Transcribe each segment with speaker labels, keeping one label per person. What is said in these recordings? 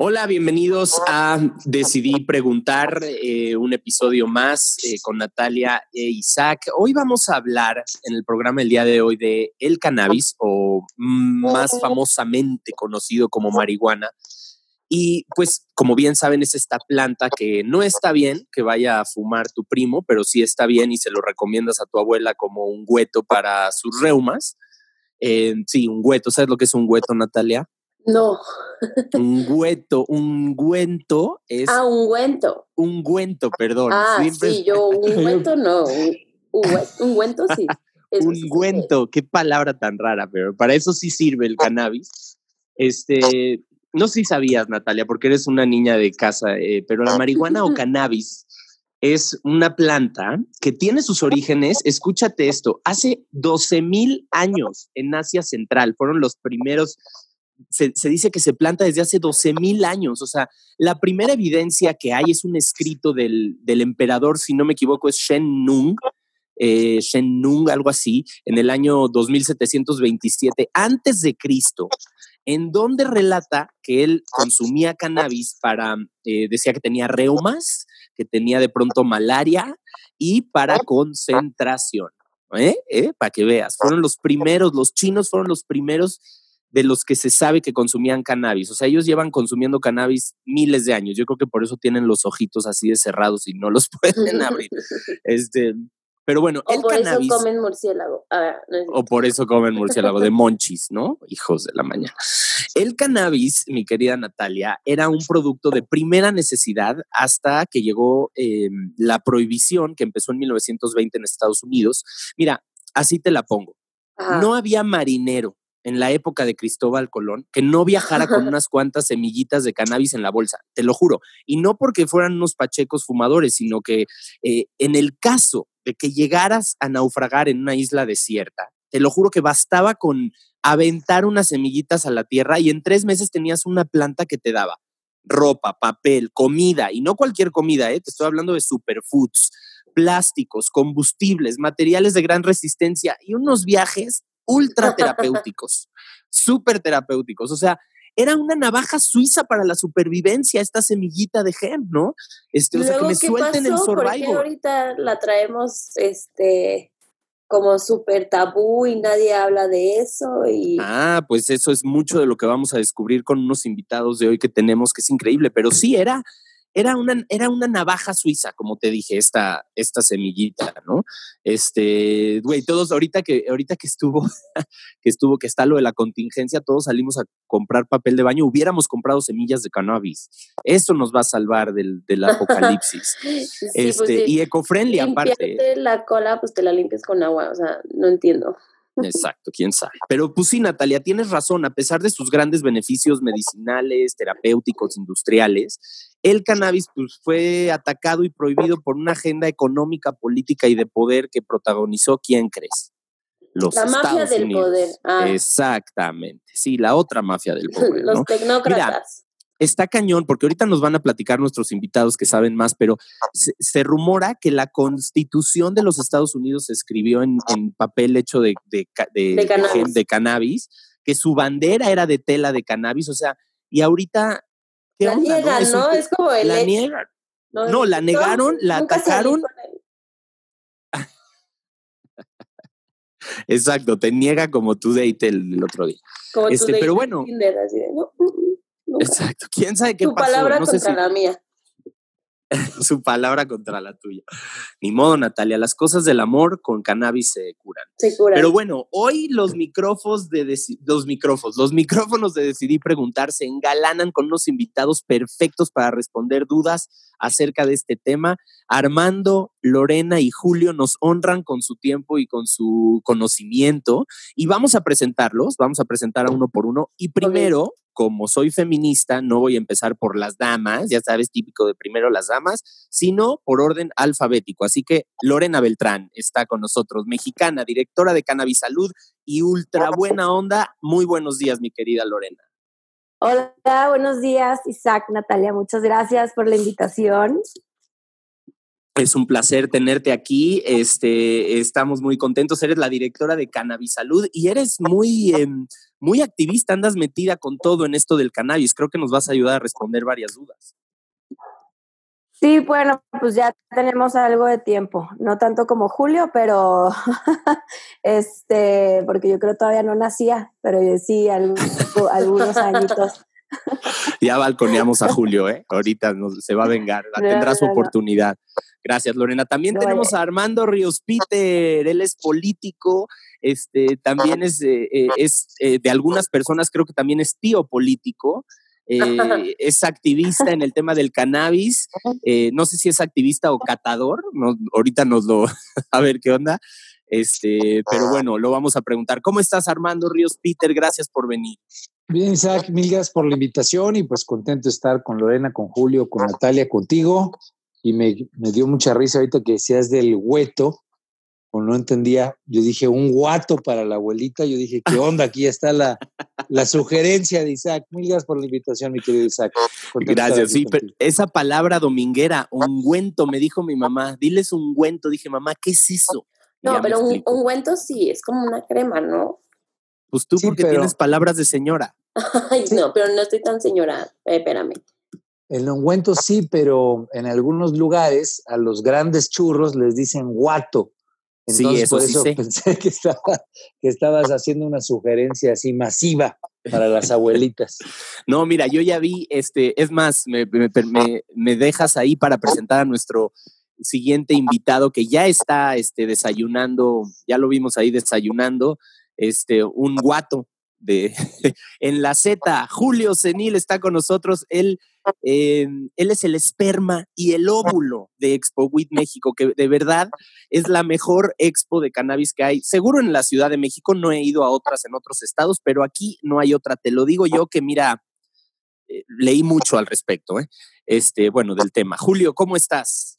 Speaker 1: Hola, bienvenidos a Decidí Preguntar, eh, un episodio más eh, con Natalia e Isaac. Hoy vamos a hablar en el programa el día de hoy de el cannabis, o más famosamente conocido como marihuana. Y pues, como bien saben, es esta planta que no está bien que vaya a fumar tu primo, pero sí está bien y se lo recomiendas a tu abuela como un hueto para sus reumas. Eh, sí, un hueto. ¿Sabes lo que es un hueto, Natalia?
Speaker 2: No.
Speaker 1: Un hueto, un ungüento es.
Speaker 2: Ah, ungüento.
Speaker 1: Ungüento, perdón.
Speaker 2: Ah, sí, yo ungüento no. Un ungüento sí.
Speaker 1: Ungüento, qué palabra tan rara, pero para eso sí sirve el cannabis. Este, no sé si sabías, Natalia, porque eres una niña de casa, eh, pero la marihuana o cannabis es una planta que tiene sus orígenes, escúchate esto, hace 12 mil años en Asia Central, fueron los primeros se, dice que se planta desde hace 12 mil años. O sea, la primera evidencia que hay es un escrito del, emperador, si no me equivoco, es Shen Nung, eh, Shen Nung, algo así, en el año 2727 antes de Cristo, en donde relata que él consumía cannabis para, eh, decía que tenía reumas, que tenía de pronto malaria y para concentración. ¿Eh? Para que veas, fueron los primeros, los chinos fueron los primeros de los que se sabe que consumían cannabis. O sea, ellos llevan consumiendo cannabis miles de años. Yo creo que por eso tienen los ojitos así de cerrados y no los pueden abrir. Este, pero bueno,
Speaker 2: o por eso comen murciélago. Ah,
Speaker 1: o por eso comen murciélago de monchis, ¿no? Hijos de la mañana. El cannabis, mi querida Natalia, era un producto de primera necesidad hasta que llegó em, la prohibición que empezó en 1920 en Estados Unidos. Mira, así te la pongo. No había marinero en la época de Cristóbal Colón que no viajara con unas cuantas semillitas de cannabis en la bolsa, te lo juro. Y no porque fueran unos pachecos fumadores, sino que eh, en el caso de que llegaras a naufragar en una isla desierta, te lo juro que bastaba con aventar unas semillitas a la tierra y en tres meses tenías una planta que te daba ropa, papel, comida, y no cualquier comida, ¿eh? te estoy hablando de superfoods, plásticos, combustibles, materiales de gran resistencia y unos viajes ultra terapéuticos, súper terapéuticos. O sea, era una navaja suiza para la supervivencia, esta semillita de gem, ¿no? Este, o sea, que me suelten el survival.
Speaker 2: ahorita la traemos este como súper tabú y nadie habla de eso y
Speaker 1: Ah, pues eso es mucho de lo que vamos a descubrir con unos invitados de hoy que tenemos que es increíble, pero sí era era una, era una navaja suiza, como te dije, esta, esta semillita, ¿no? Este, güey, todos ahorita que, ahorita que estuvo, que estuvo, que está lo de la contingencia, todos salimos a comprar papel de baño, hubiéramos comprado semillas de cannabis. Eso nos va a salvar del, del apocalipsis. Pues este, y eco-friendly aparte.
Speaker 2: la cola, pues te la limpias con agua, o sea, no entiendo.
Speaker 1: Exacto, quién sabe. Pero pues sí, Natalia, tienes razón, a pesar de sus grandes beneficios medicinales, terapéuticos, industriales, el cannabis pues, fue atacado y prohibido por una agenda económica, política y de poder que protagonizó, ¿quién crees?
Speaker 2: Los la mafia del poder.
Speaker 1: Ah. Exactamente, sí, la otra mafia del poder.
Speaker 2: Los tecnócratas
Speaker 1: está cañón, porque ahorita nos van a platicar nuestros invitados que saben más, pero se, rumora que la constitución de los Estados Unidos se escribió en, papel hecho de, de, de, cannabis. que su bandera era de tela de cannabis, o sea, y ahorita...
Speaker 2: ¿qué la niegan, ¿no? Es, como el...
Speaker 1: La niegan. No, la negaron, la atacaron. Exacto, te niega como tu date el, otro día.
Speaker 2: Como este, pero bueno. así
Speaker 1: Exacto. ¿Quién sabe qué
Speaker 2: Su palabra contra la mía.
Speaker 1: Su palabra contra la tuya. Ni modo, Natalia, las cosas del amor con cannabis se curan.
Speaker 2: Se curan.
Speaker 1: Pero bueno, hoy los micrófonos de los micrófonos, los micrófonos de Decidí Preguntar se engalanan con unos invitados perfectos para responder dudas acerca de este tema. Armando, Lorena y Julio nos honran con su tiempo y con su conocimiento y vamos a presentarlos, vamos a presentar a uno por uno y primero como soy feminista, no voy a empezar por las damas, ya sabes, típico de primero las damas, sino por orden alfabético. Así que Lorena Beltrán está con nosotros, mexicana, directora de Cannabis Salud y ultra buena onda. Muy buenos días, mi querida Lorena.
Speaker 2: Hola, buenos días, Isaac, Natalia, muchas gracias por la invitación.
Speaker 1: Es un placer tenerte aquí. Este, estamos muy contentos. Eres la directora de Cannabis Salud y eres muy, muy activista. Andas metida con todo en esto del cannabis. Creo que nos vas a ayudar a responder varias dudas.
Speaker 2: Sí, bueno, pues ya tenemos algo de tiempo, no tanto como Julio, pero este, porque yo creo todavía no nacía, pero sí algunos añitos.
Speaker 1: Ya balconeamos a Julio, ¿eh? Ahorita se va a vengar, tendrá su oportunidad. Gracias, Lorena. También tenemos a Armando Ríos Peter, él es político, este, también es, eh, es eh, de algunas personas, creo que también es tío político. Eh, es activista en el tema del cannabis. no sé si es activista o catador. ahorita nos lo. a ver qué onda. Este, pero bueno, lo vamos a preguntar. ¿Cómo estás, Armando Ríos Peter? Gracias por venir.
Speaker 3: Bien, Isaac, mil gracias por la invitación y pues contento de estar con Lorena, con Julio, con Natalia, contigo. Y me, dio mucha risa ahorita que decías del hueto, o no entendía, yo dije un guato para la abuelita, yo dije, ¿qué onda? Aquí está la, la sugerencia de Isaac. Mil gracias por la invitación, mi querido Isaac.
Speaker 1: gracias, sí, pero esa palabra dominguera, ungüento, me dijo mi mamá, diles ungüento, dije, mamá, ¿qué es eso?
Speaker 2: No, pero un ungüento sí, es como una crema, ¿no?
Speaker 1: Pues tú porque tienes palabras de señora.
Speaker 2: Ay, no, pero no estoy tan señora. Eh, espérame.
Speaker 3: El ungüento sí, pero en algunos lugares a los grandes churros les dicen guato. Entonces, por eso pensé que, que estabas haciendo una sugerencia así masiva para las abuelitas.
Speaker 1: No, mira, yo ya vi, este, es más, me, me, me, dejas ahí para presentar a nuestro siguiente invitado que ya está este, desayunando, ya lo vimos ahí desayunando, este, un guato de, en la Z. Julio Senil está con nosotros. Él, em, él es el esperma y el óvulo de Expo WIT México, que de verdad es la mejor expo de cannabis que hay. Seguro en la Ciudad de México no he ido a otras en otros estados, pero aquí no hay otra. Te lo digo yo que mira, eh, leí mucho al respecto, ¿eh? este, bueno, del tema. Julio, ¿cómo estás?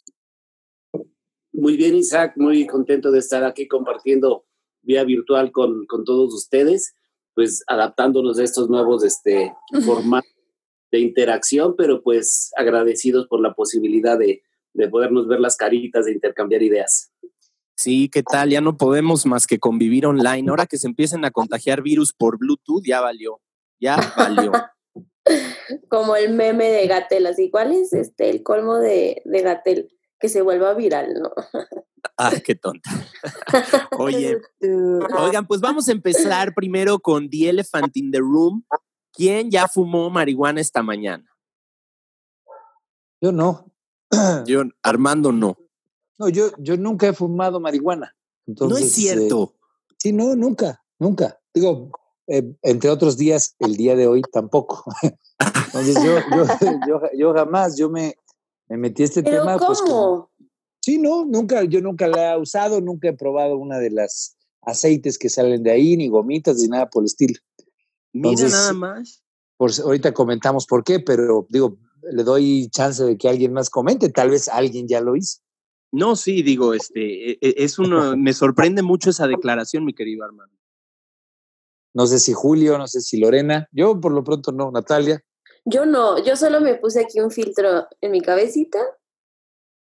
Speaker 4: Muy bien, Isaac, muy contento de estar aquí compartiendo vía virtual con, con todos ustedes pues adaptándonos a estos nuevos este, formatos de interacción, pero pues agradecidos por la posibilidad de, de podernos ver las caritas, de intercambiar ideas.
Speaker 1: Sí, ¿qué tal? Ya no podemos más que convivir online. Ahora que se empiecen a contagiar virus por Bluetooth, ya valió. Ya valió.
Speaker 2: Como el meme de Gatel, así. ¿Cuál es este, el colmo de, de Gatel? Que se vuelva viral, ¿no?
Speaker 1: Ah, qué tonta. Oye, oigan, pues vamos a empezar primero con The Elephant in the Room. ¿Quién ya fumó marihuana esta mañana?
Speaker 3: Yo no.
Speaker 1: Yo, Armando, no.
Speaker 3: No, yo, yo nunca he fumado marihuana.
Speaker 1: no es cierto.
Speaker 3: Eh, sí, no, nunca, nunca. Digo, eh, entre otros días, el día de hoy tampoco. Entonces yo, yo, yo, jamás, yo me, me metí a este tema.
Speaker 2: Pues, ¿cómo?
Speaker 3: Sí, no, nunca, yo nunca la he usado, nunca he probado una de las aceites que salen de ahí, ni gomitas, ni nada por el estilo.
Speaker 1: Mira nada más.
Speaker 3: Por, ahorita comentamos por qué, pero digo, le doy chance de que alguien más comente, tal vez alguien ya lo hizo.
Speaker 1: No, sí, digo, este, e, e, es uno, me sorprende mucho esa declaración, mi querido hermano.
Speaker 3: No sé si Julio, no sé si Lorena, yo por lo pronto no, Natalia.
Speaker 2: Yo no, yo solo me puse aquí un filtro en mi cabecita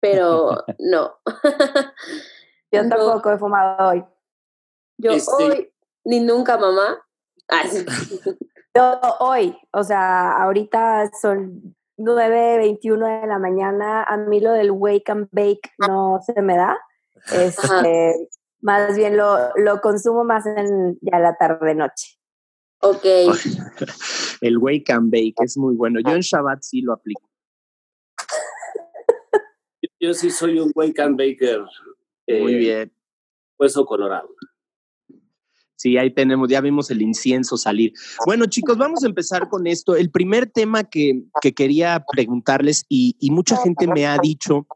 Speaker 2: pero no.
Speaker 5: Yo tampoco he fumado hoy.
Speaker 2: Yo este hoy, ni nunca, mamá.
Speaker 5: Yo hoy, o sea, ahorita son 9.21 de la mañana. A mí lo del wake and bake no se me da. Este, más bien lo, lo consumo más en ya la tarde-noche.
Speaker 2: Ok.
Speaker 1: El wake and bake es muy bueno. Yo en Shabbat sí lo aplico.
Speaker 4: Yo sí soy un wake and baker.
Speaker 1: Muy eh, bien.
Speaker 4: Hueso colorado.
Speaker 1: Sí, ahí tenemos, ya vimos el incienso salir. Bueno, chicos, vamos a empezar con esto. El primer tema que, que quería preguntarles, y, y, mucha gente me ha dicho,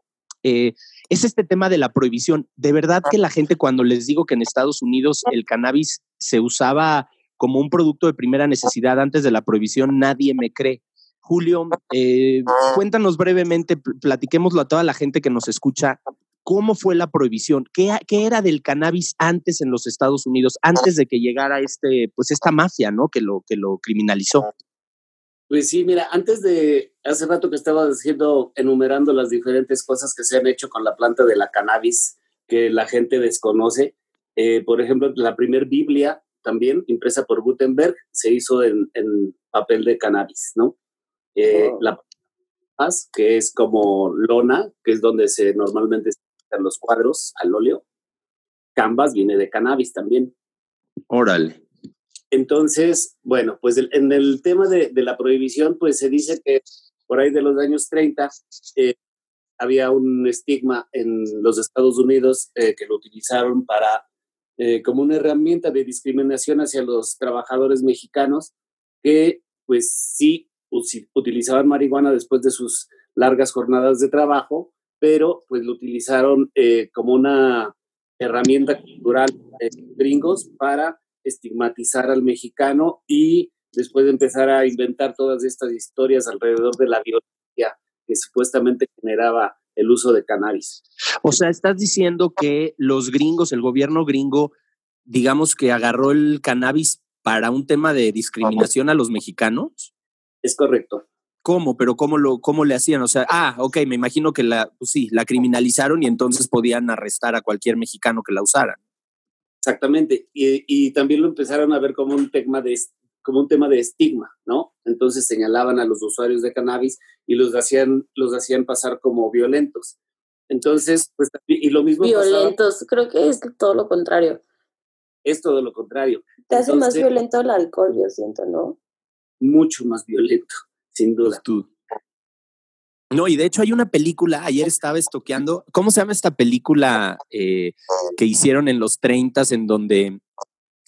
Speaker 1: eh, es este tema de la prohibición. De verdad que la gente cuando les digo que en Estados Unidos el cannabis se usaba como un producto de primera necesidad antes de la prohibición, nadie me cree. Julio, eh, cuéntanos brevemente, platiquémoslo a toda la gente que nos escucha, ¿cómo fue la prohibición? ¿Qué, ¿Qué, era del cannabis antes en los Estados Unidos, antes de que llegara este, pues esta mafia, ¿no? Que lo, que lo criminalizó.
Speaker 4: Pues sí, mira, antes de hace rato que estaba diciendo, enumerando las diferentes cosas que se han hecho con la planta de la cannabis que la gente desconoce. Eh, por ejemplo, la primer Biblia también, impresa por Gutenberg, se hizo en, en papel de cannabis, ¿no? Eh, La que es como lona, que es donde se normalmente se los cuadros al óleo. Canvas viene de cannabis también.
Speaker 1: Órale.
Speaker 4: Entonces, bueno, pues en el tema de, la prohibición, pues se dice que por ahí de los años 30 eh, había un estigma en los Estados Unidos eh, que lo utilizaron para eh, como una herramienta de discriminación hacia los trabajadores mexicanos que pues sí utilizaban marihuana después de sus largas jornadas de trabajo, pero pues lo utilizaron como una herramienta cultural gringos para estigmatizar al mexicano y después de empezar a inventar todas estas historias alrededor de la violencia que supuestamente generaba el uso de cannabis.
Speaker 1: O sea, estás diciendo que los gringos, el gobierno gringo, digamos que agarró el cannabis para un tema de discriminación a los mexicanos.
Speaker 4: Es correcto.
Speaker 1: ¿Cómo? Pero ¿cómo, lo, cómo le hacían? O sea, ah, ok, me imagino que la, pues sí, la criminalizaron y entonces podían arrestar a cualquier mexicano que la usara.
Speaker 4: Exactamente. Y, también lo empezaron a ver como un tema de como un tema de estigma, ¿no? Entonces señalaban a los usuarios de cannabis y los hacían, los hacían pasar como violentos. Entonces, pues, y lo mismo.
Speaker 2: Violentos, creo que es todo lo contrario.
Speaker 4: Es todo lo contrario.
Speaker 2: Te hace más violento el alcohol, yo siento, ¿no?
Speaker 4: Mucho más violento, sin duda.
Speaker 1: Tú. No, y de hecho hay una película, ayer estaba estoqueando, ¿cómo se llama esta película eh, que hicieron en los 30 en donde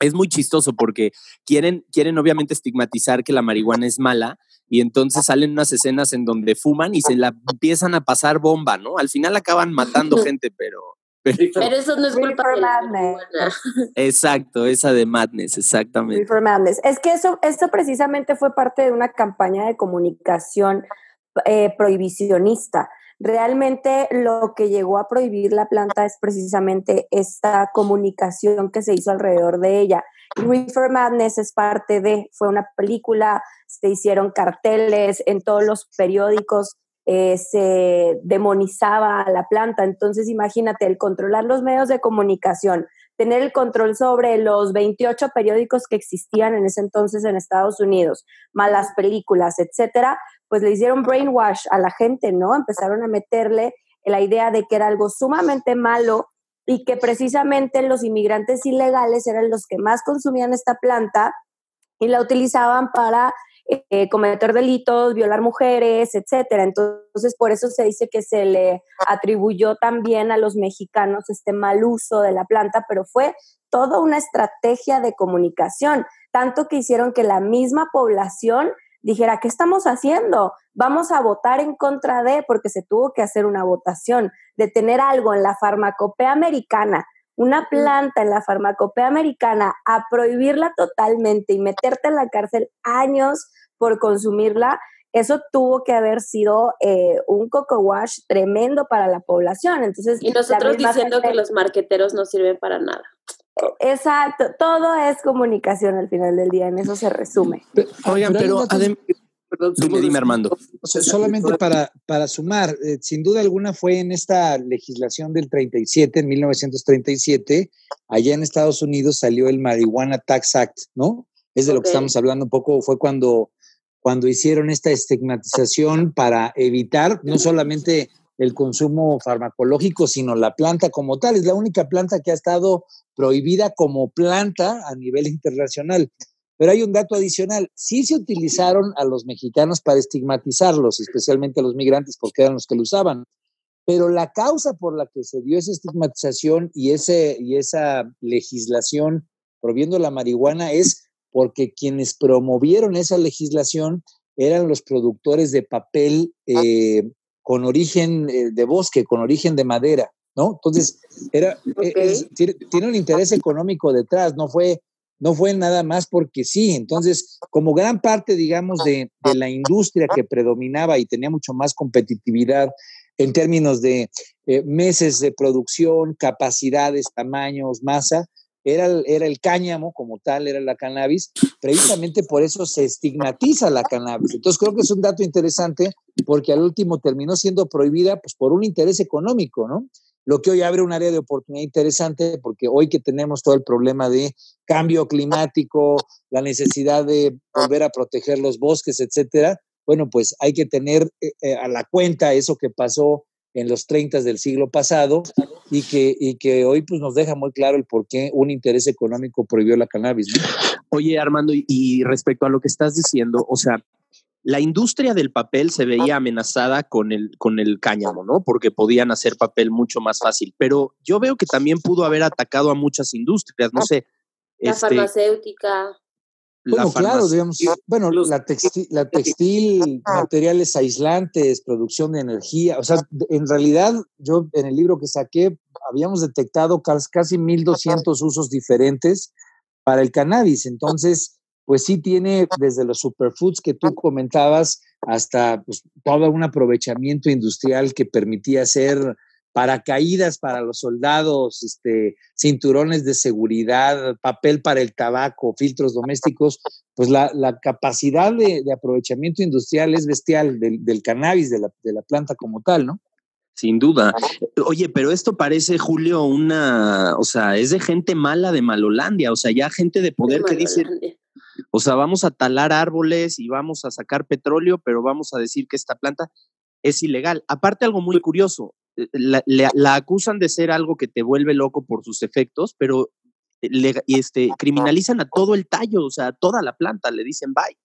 Speaker 1: es muy chistoso porque quieren, quieren obviamente estigmatizar que la marihuana es mala y entonces salen unas escenas en donde fuman y se la empiezan a pasar bomba, ¿no? Al final acaban matando gente, pero...
Speaker 2: Pero, eso no es culpa de la
Speaker 1: Exacto, esa de Madness, exactamente.
Speaker 5: Madness. Es que eso, eso precisamente fue parte de una campaña de comunicación eh, prohibicionista. Realmente lo que llegó a prohibir la planta es precisamente esta comunicación que se hizo alrededor de ella. Reefer Madness es parte de, fue una película, se hicieron carteles en todos los periódicos, eh, se demonizaba a la planta. Entonces, imagínate, el controlar los medios de comunicación, tener el control sobre los 28 periódicos que existían en ese entonces en Estados Unidos, malas películas, etcétera, pues le hicieron brainwash a la gente, ¿no? Empezaron a meterle la idea de que era algo sumamente malo y que precisamente los inmigrantes ilegales eran los que más consumían esta planta y la utilizaban para eh, cometer delitos, violar mujeres, etcétera. Entonces, por eso se dice que se le atribuyó también a los mexicanos este mal uso de la planta, pero fue toda una estrategia de comunicación, tanto que hicieron que la misma población dijera, ¿qué estamos haciendo? Vamos a votar en contra de, porque se tuvo que hacer una votación, de tener algo en la farmacopea americana, una planta en la farmacopea americana, a prohibirla totalmente y meterte en la cárcel años por consumirla, eso tuvo que haber sido eh, un coco wash tremendo para la población. Entonces,
Speaker 2: y nosotros diciendo que los marqueteros no sirven para nada.
Speaker 5: Exacto, todo es comunicación al final del día, en eso se resume.
Speaker 1: Oigan, pero, dime, dime, Armando.
Speaker 3: solamente para, para sumar, eh, sin duda alguna fue en esta legislación del 37, en 1937, allá en Estados Unidos salió el Marihuana Tax Act, ¿no? Es de lo que estamos hablando un poco, fue cuando, cuando hicieron esta estigmatización para evitar no solamente el consumo farmacológico, sino la planta como tal. Es la única planta que ha estado prohibida como planta a nivel internacional. Pero hay un dato adicional. Sí se utilizaron a los mexicanos para estigmatizarlos, especialmente a los migrantes, porque eran los que lo usaban. Pero la causa por la que se dio esa estigmatización y, ese, y esa legislación prohibiendo la marihuana es porque quienes promovieron esa legislación eran los productores de papel eh, con origen eh, de bosque, con origen de madera, ¿no? Entonces, era, eh, tiene, un interés económico detrás, no fue, no fue nada más porque sí. Entonces, como gran parte, digamos, de, la industria que predominaba y tenía mucho más competitividad en términos de eh, meses de producción, capacidades, tamaños, masa, era el, era el cáñamo como tal, era la cannabis. Precisamente por eso se estigmatiza la cannabis. Entonces creo que es un dato interesante porque al último terminó siendo prohibida pues, por un interés económico, ¿no? Lo que hoy abre un área de oportunidad interesante porque hoy que tenemos todo el problema de cambio climático, la necesidad de volver a proteger los bosques, etcétera, bueno, pues hay que tener eh, eh, a la cuenta eso que pasó en los 30 del siglo pasado y que, y que hoy pues, nos deja muy claro el por qué un interés económico prohibió la cannabis.
Speaker 1: Oye, Armando, y respecto a lo que estás diciendo, o sea, la industria del papel se veía amenazada con el, con el cáñamo, ¿no? Porque podían hacer papel mucho más fácil. Pero yo veo que también pudo haber atacado a muchas industrias, no sé.
Speaker 2: La este, farmacéutica.
Speaker 3: Bueno, claro, digamos, bueno, la textil, la textil, materiales aislantes, producción de energía, o sea, en realidad yo en el libro que saqué habíamos detectado casi 1200 usos diferentes para el cannabis, entonces, pues sí tiene desde los superfoods que tú comentabas hasta pues, todo un aprovechamiento industrial que permitía hacer paracaídas para los soldados, este, cinturones de seguridad, papel para el tabaco, filtros domésticos, pues la, capacidad de, aprovechamiento industrial es bestial del, cannabis, de la, de la, planta como tal, ¿no?
Speaker 1: Sin duda. Oye, pero esto parece, Julio, una, o sea, es de gente mala de Malolandia, o sea, ya gente de poder que dice, o sea, vamos a talar árboles y vamos a sacar petróleo, pero vamos a decir que esta planta es ilegal. Aparte, algo muy curioso, eh, la, acusan de ser algo que te vuelve loco por sus efectos, pero le, este, criminalizan a todo el tallo, o sea, a toda la planta, le dicen bye.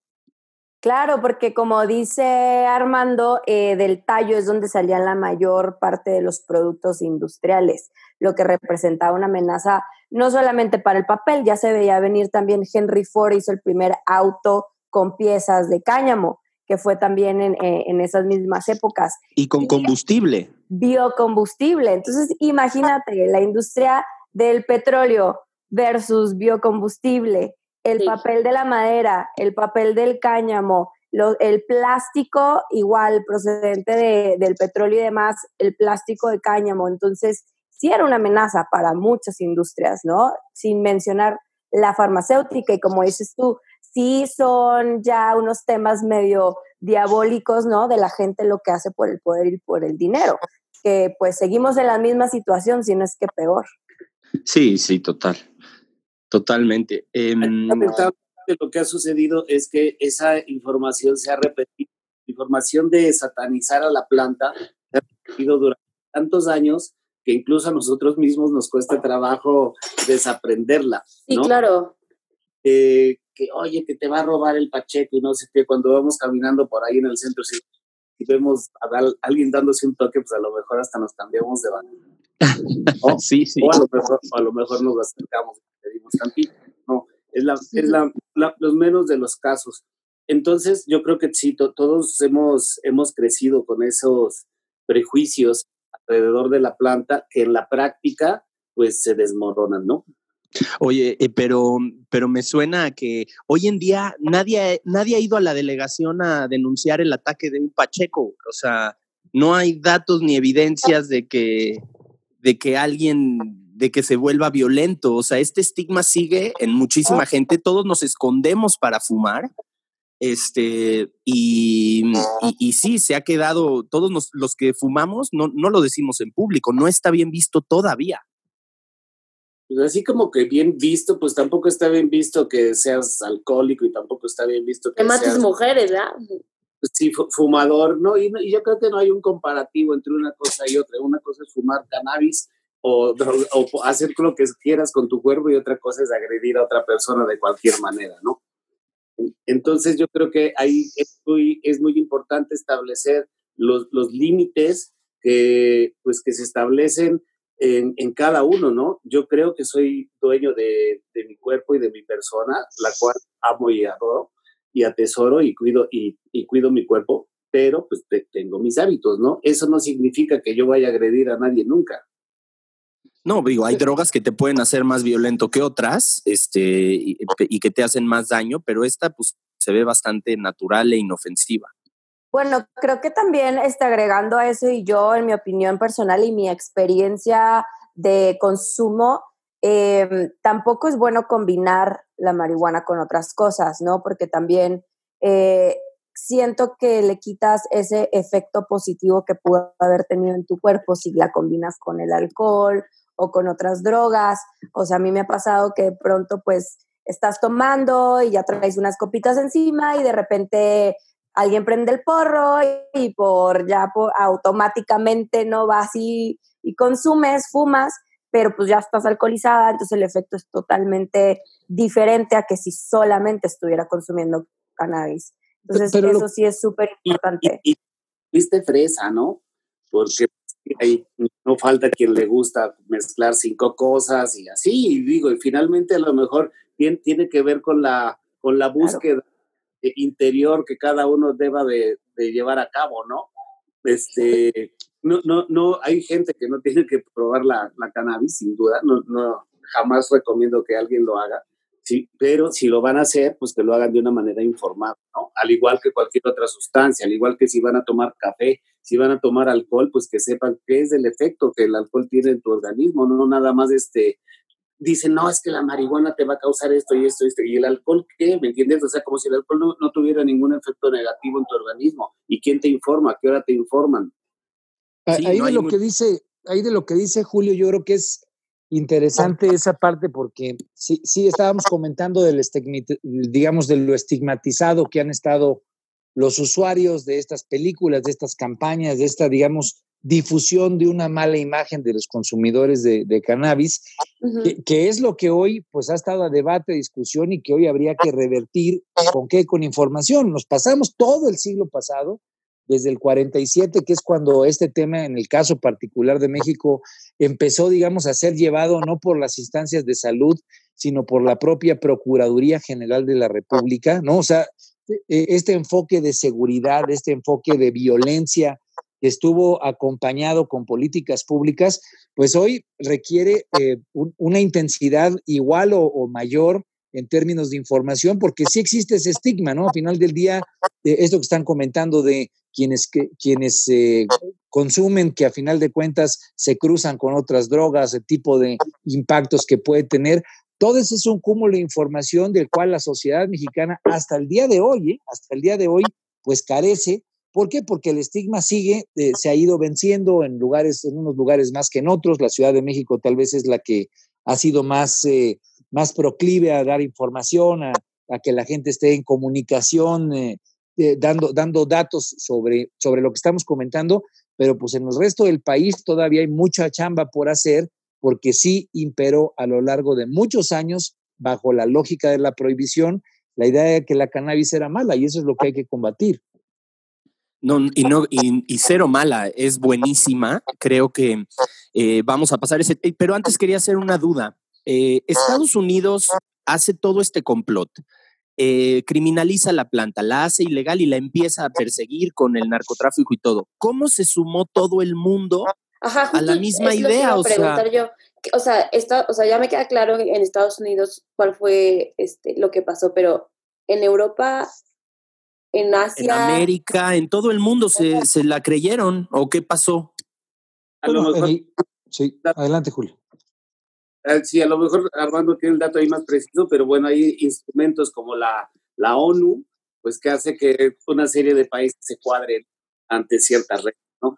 Speaker 5: Claro, porque como dice Armando, eh, del tallo es donde salían la mayor parte de los productos industriales, lo que representaba una amenaza no solamente para el papel, ya se veía venir también Henry Ford hizo el primer auto con piezas de cáñamo, que fue también en, eh, en esas mismas épocas.
Speaker 1: Y con combustible.
Speaker 5: Biocombustible. Entonces, imagínate la industria del petróleo versus biocombustible, el papel de la madera, el papel del cáñamo, el plástico igual procedente de, del petróleo y demás, el plástico de cáñamo. Entonces, sí era una amenaza para muchas industrias, ¿no? Sin mencionar la farmacéutica y como dices tú, sí son ya unos temas medio diabólicos, ¿no? De la gente lo que hace por el poder y por el dinero, que pues seguimos en la misma situación, si no es que peor.
Speaker 1: Sí, sí, total, totalmente. Eh,
Speaker 4: lo que ha sucedido es que esa información se ha repetido, información de satanizar a la planta se ha repetido durante tantos años que incluso a nosotros mismos nos cuesta trabajo desaprenderla.
Speaker 2: Sí, claro.
Speaker 4: Eh, que, oye, que te va a robar el Pacheco y no sé qué, cuando vamos caminando por ahí en el centro, si, vemos a, alguien dándose un toque, pues a lo mejor hasta nos cambiamos de banda.
Speaker 1: Sí, sí.
Speaker 4: O a lo mejor, a lo mejor nos acercamos y pedimos tantito. No, es, la, es la, los menos de los casos. Entonces, yo creo que sí, todos hemos, hemos crecido con esos prejuicios alrededor de la planta que en la práctica, pues se desmoronan, ¿no?
Speaker 1: Oye, eh, pero, pero me suena que hoy en día nadie, nadie ha ido a la delegación a denunciar el ataque de un Pacheco. O sea, no hay datos ni evidencias de que, de que alguien, de que se vuelva violento. O sea, este estigma sigue en muchísima gente. Todos nos escondemos para fumar. Este, y, sí, se ha quedado, todos los que fumamos no, no lo decimos en público, no está bien visto todavía
Speaker 4: pues así como que bien visto, pues tampoco está bien visto que seas alcohólico y tampoco está bien visto que,
Speaker 2: que mates mujeres, ¿verdad?
Speaker 4: Pues sí, fumador, ¿no? Y, yo creo que no hay un comparativo entre una cosa y otra. Una cosa es fumar cannabis o, o, hacer lo que quieras con tu cuerpo y otra cosa es agredir a otra persona de cualquier manera, ¿no? Entonces yo creo que ahí es muy, es muy importante establecer los, los límites que, pues, que se establecen en, cada uno, ¿no? Yo creo que soy dueño de, mi cuerpo y de mi persona, la cual amo y adoro y atesoro y cuido, y, cuido mi cuerpo, pero pues tengo mis hábitos, ¿no? Eso no significa que yo vaya a agredir a nadie nunca.
Speaker 1: No, digo, hay drogas que te pueden hacer más violento que otras, este, y, y que te hacen más daño, pero esta, pues, se ve bastante natural e inofensiva.
Speaker 5: Bueno, creo que también está agregando a eso y yo, en mi opinión personal y mi experiencia de consumo, eh, tampoco es bueno combinar la marihuana con otras cosas, ¿no? Porque también eh, siento que le quitas ese efecto positivo que pudo haber tenido en tu cuerpo si la combinas con el alcohol o con otras drogas. O sea, a mí me ha pasado que pronto pues estás tomando y ya traes unas copitas encima y de repente alguien prende el porro y, por ya automáticamente no vas y, y consumes, fumas, pero pues ya estás alcoholizada, entonces el efecto es totalmente diferente a que si solamente estuviera consumiendo cannabis. Entonces eso sí es súper importante.
Speaker 4: Y, viste fresa, ¿no? Porque ahí no falta quien le gusta mezclar cinco cosas y así, y digo, y finalmente a lo mejor tiene, tiene que ver con la, con la búsqueda interior que cada uno deba de, llevar a cabo, ¿no? Este, no, no, no, hay gente que no tiene que probar la, la cannabis, sin duda, no, no, jamás recomiendo que alguien lo haga, sí, pero si lo van a hacer, pues que lo hagan de una manera informada, ¿no? Al igual que cualquier otra sustancia, al igual que si van a tomar café, si van a tomar alcohol, pues que sepan qué es el efecto que el alcohol tiene en tu organismo, no nada más este, dicen, no, es que la marihuana te va a causar esto y esto y esto. ¿Y el alcohol qué? ¿Me entiendes? O sea, como si el alcohol no, tuviera ningún efecto negativo en tu organismo. ¿Y quién te informa? ¿A qué hora te informan?
Speaker 3: ahí de lo que dice, ahí de lo que dice Julio, yo creo que es interesante esa parte porque sí, sí estábamos comentando del digamos de lo estigmatizado que han estado los usuarios de estas películas, de estas campañas, de esta, digamos, difusión de una mala imagen de los consumidores de, cannabis, que, es lo que hoy pues ha estado a debate, discusión y que hoy habría que revertir con qué, con información. Nos pasamos todo el siglo pasado, desde el 47, que es cuando este tema, en el caso particular de México, empezó, digamos, a ser llevado no por las instancias de salud, sino por la propia Procuraduría General de la República, ¿no? O sea, e, este enfoque de seguridad, este enfoque de violencia estuvo acompañado con políticas públicas, pues hoy requiere eh, una intensidad igual o, mayor en términos de información, porque sí existe ese estigma, ¿no? Al final del día, esto que están comentando de quienes, que, quienes eh, consumen, que a final de cuentas se cruzan con otras drogas, el tipo de impactos que puede tener, todo eso es un cúmulo de información del cual la sociedad mexicana hasta el día de hoy, ¿eh? hasta el día de hoy, pues carece ¿Por qué? Porque el estigma sigue, eh, se ha ido venciendo en lugares, en unos lugares más que en otros. La Ciudad de México tal vez es la que ha sido más, eh, más proclive a dar información, a, que la gente esté en comunicación, eh, dando, dando datos sobre, sobre lo que estamos comentando, pero pues en el resto del país todavía hay mucha chamba por hacer, porque sí imperó a lo largo de muchos años, bajo la lógica de la prohibición, la idea de que la cannabis era mala y eso es lo que hay que combatir.
Speaker 1: No, y, no, y, cero mala, es buenísima. Creo que eh, vamos a pasar ese. Pero antes quería hacer una duda. Eh, Estados Unidos hace todo este complot, eh, criminaliza la planta, la hace ilegal y la empieza a perseguir con el narcotráfico y todo. ¿Cómo se sumó todo el mundo a la misma idea?
Speaker 2: o sea, yo. O sea, o sea, ya me queda claro en Estados Unidos cuál fue este, lo que pasó, pero en Europa en Asia.
Speaker 1: En América, en todo el mundo se, se la creyeron o qué pasó.
Speaker 3: sí, adelante Julio.
Speaker 4: Ah, sí, a lo mejor Armando tiene el dato ahí más preciso, pero bueno, hay instrumentos como la, la ONU, pues que hace que una serie de países se cuadren ante ciertas reglas, ¿no?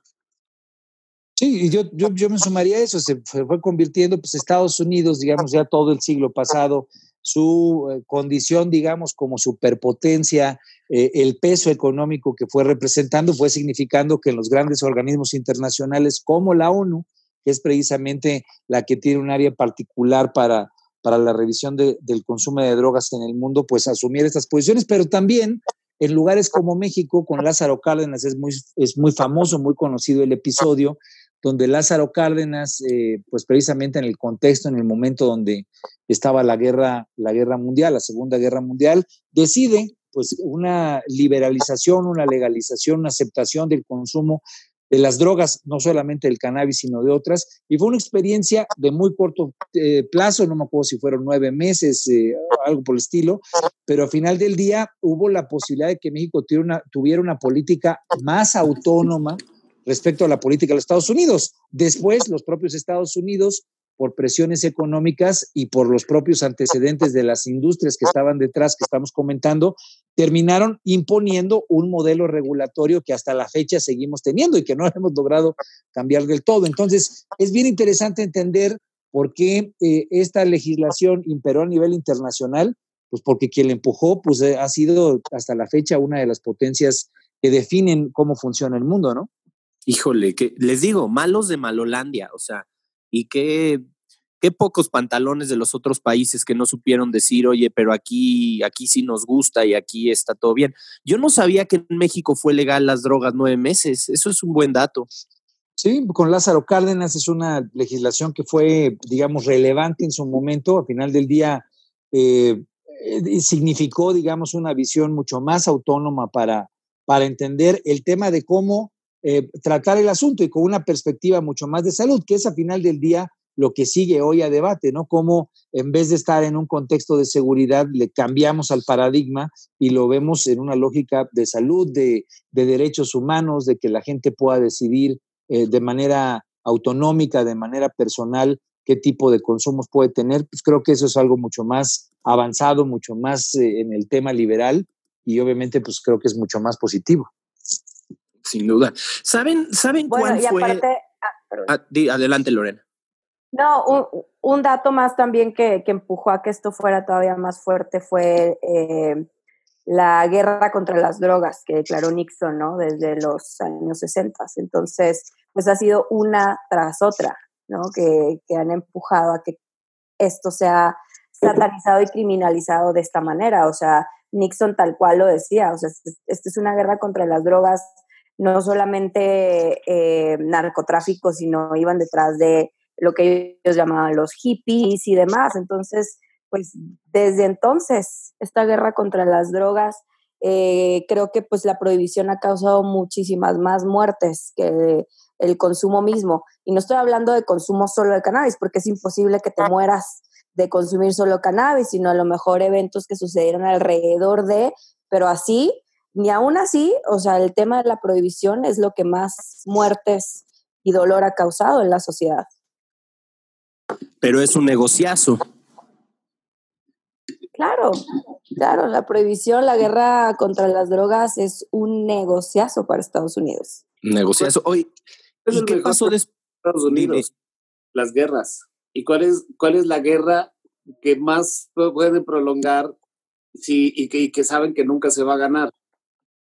Speaker 3: Sí, y yo, yo, yo me sumaría a eso, se fue convirtiendo, pues Estados Unidos, digamos, ya todo el siglo pasado, su eh, condición, digamos, como superpotencia, eh, el peso económico que fue representando, fue significando que en los grandes organismos internacionales como la ONU, que es precisamente la que tiene un área particular para, para la revisión del consumo de drogas en el mundo, pues asumir estas posiciones, pero también en lugares como México, con Lázaro Cárdenas, es muy, es muy famoso, muy conocido el episodio, donde Lázaro Cárdenas, eh, pues precisamente en el contexto, en el momento donde estaba la guerra, la guerra mundial, la Segunda Guerra Mundial, decide pues una liberalización, una legalización, una aceptación del consumo de las drogas, no solamente del cannabis, sino de otras. Y fue una experiencia de muy corto eh, plazo, no me acuerdo si fueron nueve meses, eh, algo por el estilo, pero al final del día hubo la posibilidad de que México tuviera una, tuviera una política más autónoma respecto a la política de los Estados Unidos. Después, los propios Estados Unidos por presiones económicas y por los propios antecedentes de las industrias que estaban detrás, que estamos comentando, terminaron imponiendo un modelo regulatorio que hasta la fecha seguimos teniendo y que no hemos logrado cambiar del todo. Entonces, es bien interesante entender por qué eh, esta legislación imperó a nivel internacional, pues porque quien la empujó, pues eh, ha sido hasta la fecha una de las potencias que definen cómo funciona el mundo, ¿no?
Speaker 1: Híjole, que les digo, malos de Malolandia, o sea, y qué, qué pocos pantalones de los otros países que no supieron decir, oye, pero aquí, aquí sí nos gusta y aquí está todo bien. Yo no sabía que en México fue legal las drogas nueve meses. Eso es un buen dato.
Speaker 3: Sí, con Lázaro Cárdenas es una legislación que fue, digamos, relevante en su momento. Al final del día eh, eh, significó, digamos, una visión mucho más autónoma para, para entender el tema de cómo eh, tratar el asunto y con una perspectiva mucho más de salud, que es a final del día lo que sigue hoy a debate, ¿no? Cómo en vez de estar en un contexto de seguridad, le cambiamos al paradigma y lo vemos en una lógica de salud, de, derechos humanos, de que la gente pueda decidir eh, de manera autonómica, de manera personal, qué tipo de consumos puede tener. Pues creo que eso es algo mucho más avanzado, mucho más eh, en el tema liberal y obviamente pues creo que es mucho más positivo
Speaker 1: sin duda. ¿Saben, ¿saben cuál fue? Ah, ah, adelante, Lorena.
Speaker 5: No, un, dato más también que, empujó a que esto fuera todavía más fuerte fue eh, la guerra contra las drogas que declaró Nixon, ¿no? Desde los años 60. Entonces, pues ha sido una tras otra, ¿no? Que, que han empujado a que esto sea satanizado y criminalizado de esta manera. O sea, Nixon tal cual lo decía, o sea, esta es una guerra contra las drogas no solamente eh, narcotráfico, sino iban detrás de lo que ellos llamaban los hippies y demás. Entonces, pues desde entonces, esta guerra contra las drogas, eh, creo que pues la prohibición ha causado muchísimas más muertes que el consumo mismo. Y no estoy hablando de consumo solo de cannabis, porque es imposible que te mueras de consumir solo cannabis, sino a lo mejor eventos que sucedieron alrededor de, pero así ni aún así, o sea, el tema de la prohibición es lo que más muertes y dolor ha causado en la sociedad.
Speaker 1: Pero es un negociazo.
Speaker 5: Claro, claro, la prohibición, la guerra contra las drogas es un negociazo para Estados Unidos.
Speaker 1: Negociazo. Hoy,
Speaker 4: ¿y qué pasó de Estados Unidos? Las guerras. ¿Y cuál es, cuál es la guerra que más puede prolongar sí, y, que, y que saben que nunca se va a ganar?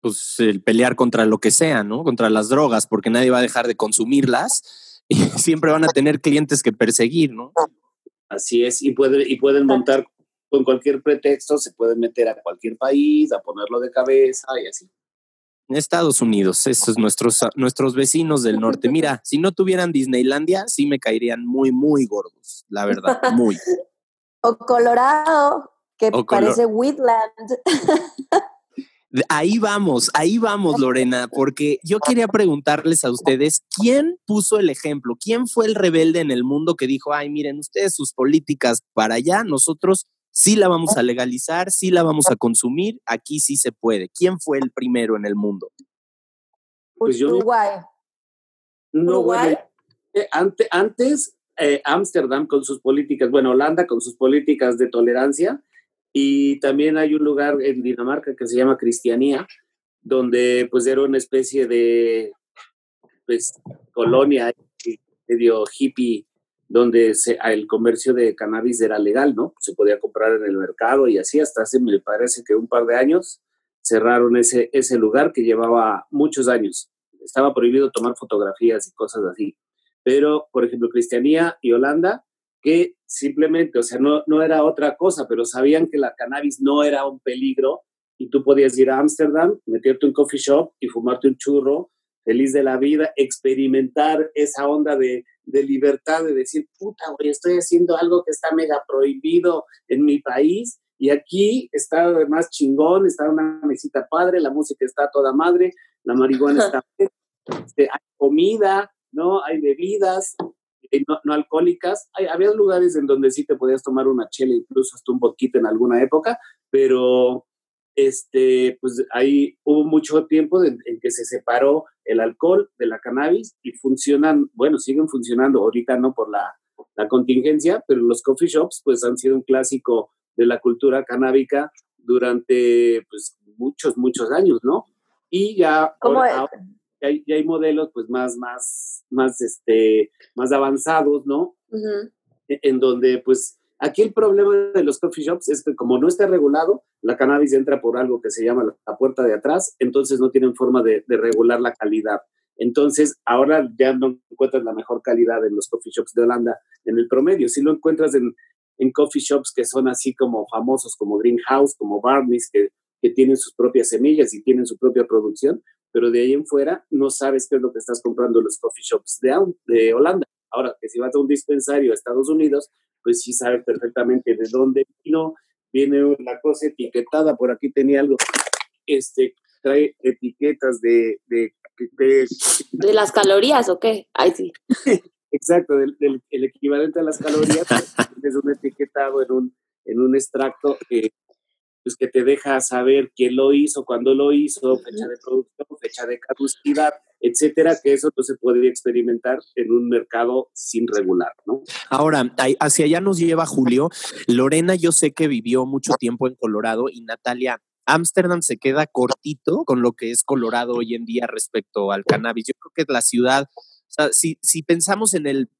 Speaker 1: Pues el pelear contra lo que sea, ¿no? Contra las drogas, porque nadie va a dejar de consumirlas y siempre van a tener clientes que perseguir, ¿no?
Speaker 4: Así es, y, puede, y pueden montar con cualquier pretexto, se pueden meter a cualquier país, a ponerlo de cabeza y así.
Speaker 1: Estados Unidos, esos nuestros, nuestros vecinos del norte. Mira, si no tuvieran Disneylandia, sí me caerían muy, muy gordos, la verdad, muy.
Speaker 5: o Colorado, que parece Wheatland.
Speaker 1: Ahí vamos, ahí vamos, Lorena, porque yo quería preguntarles a ustedes, ¿quién puso el ejemplo? ¿Quién fue el rebelde en el mundo que dijo, ay, miren, ustedes sus políticas para allá, nosotros sí la vamos a legalizar, sí la vamos a consumir, aquí sí se puede? ¿Quién fue el primero en el mundo?
Speaker 5: Pues Uruguay.
Speaker 4: No, Uruguay. Eh, antes, eh, Ámsterdam con sus políticas, bueno, Holanda con sus políticas de tolerancia, y también hay un lugar en Dinamarca que se llama Cristianía, donde pues era una especie de pues, colonia medio hippie, donde el comercio de cannabis era legal, ¿no? Se podía comprar en el mercado y así, hasta hace, me parece que un par de años cerraron ese, ese lugar que llevaba muchos años. Estaba prohibido tomar fotografías y cosas así. Pero, por ejemplo, Cristianía y Holanda que simplemente, o sea, no, no era otra cosa, pero sabían que la cannabis no era un peligro y tú podías ir a Ámsterdam, meterte un coffee shop y fumarte un churro, feliz de la vida, experimentar esa onda de, de libertad, de decir, puta, güey, estoy haciendo algo que está mega prohibido en mi país y aquí está además chingón, está una mesita padre, la música está toda madre, la marihuana está... Este, hay comida, ¿no? Hay bebidas eh, no, alcohólicas. Hay, había lugares en donde sí te podías tomar una chela, incluso hasta un poquito en alguna época, pero este, pues ahí hubo mucho tiempo en, que se separó el alcohol de la cannabis y funcionan, bueno, siguen funcionando, ahorita no por la, la contingencia, pero los coffee shops pues han sido un clásico de la cultura canábica durante pues muchos, muchos años, ¿no? Y ya, ahora, ya, hay, modelos pues más, más, más, este, más avanzados, ¿no? E, en donde pues aquí el problema de los coffee shops es que como no está regulado, la cannabis entra por algo que se llama la puerta de atrás, entonces no tienen forma de, de regular la calidad. Entonces, ahora ya no encuentras la mejor calidad en los coffee shops de Holanda en el promedio. Si lo encuentras en, en coffee shops que son así como famosos, como Greenhouse, como Barney's, que, que tienen sus propias semillas y tienen su propia producción, pero de ahí en fuera no sabes qué es lo que estás comprando en los coffee shops de, de Holanda. Ahora, que si vas a un dispensario a Estados Unidos, pues sí sabes perfectamente de dónde vino, viene la cosa etiquetada, por aquí tenía algo, este, trae etiquetas de, de,
Speaker 2: de, las calorías o qué? Ay, sí.
Speaker 4: Exacto, del, el equivalente a las calorías es un etiquetado en un, en un extracto que, pues, que te deja saber quién lo hizo, cuándo lo hizo, fecha de producción, fecha de caducidad, etcétera, que eso no se podría experimentar en un mercado sin regular, ¿no?
Speaker 1: Ahora, hacia allá nos lleva Julio. Lorena, yo sé que vivió mucho tiempo en Colorado y Natalia, Ámsterdam se queda cortito con lo que es Colorado hoy en día respecto al cannabis. Yo creo que la ciudad, o sea, si, si pensamos en el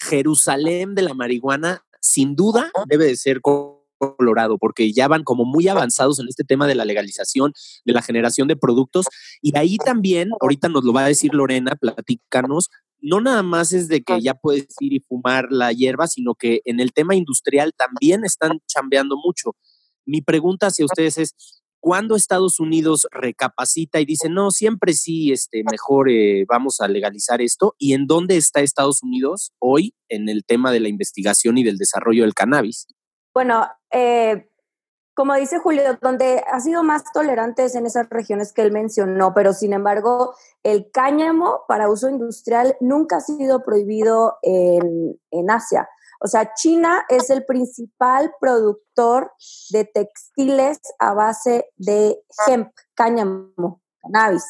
Speaker 1: Jerusalén de la marihuana, sin duda debe de ser Colorado, porque ya van como muy avanzados en este tema de la legalización, de la generación de productos. Y ahí también, ahorita nos lo va a decir Lorena, platícanos, no nada más es de que ya puedes ir y fumar la hierba, sino que en el tema industrial también están chambeando mucho. Mi pregunta hacia ustedes es, ¿cuándo Estados Unidos recapacita y dice, no, siempre sí, este, mejor eh, vamos a legalizar esto? ¿Y en dónde está Estados Unidos hoy en el tema de la investigación y del desarrollo del cannabis?
Speaker 5: Bueno, eh, como dice Julio, donde ha sido más tolerantes en esas regiones que él mencionó, pero sin embargo, el cáñamo para uso industrial nunca ha sido prohibido en, en Asia. O sea, China es el principal productor de textiles a base de hemp, cáñamo, cannabis.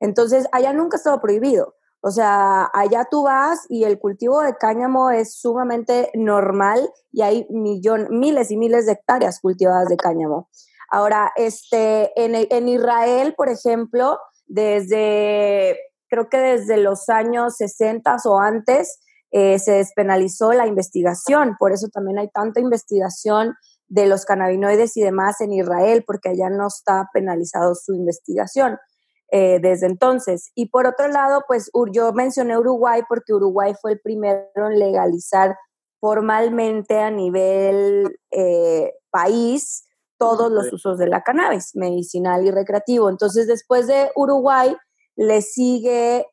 Speaker 5: Entonces, allá nunca ha estado prohibido. O sea, allá tú vas y el cultivo de cáñamo es sumamente normal y hay millón, miles y miles de hectáreas cultivadas de cáñamo. Ahora, este, en, en Israel, por ejemplo, desde, creo que desde los años 60 o antes, eh, se despenalizó la investigación, por eso también hay tanta investigación de los cannabinoides y demás en Israel, porque allá no está penalizado su investigación eh, desde entonces. Y por otro lado, pues yo mencioné Uruguay porque Uruguay fue el primero en legalizar formalmente a nivel eh, país todos los usos de la cannabis, medicinal y recreativo. Entonces, después de Uruguay, le sigue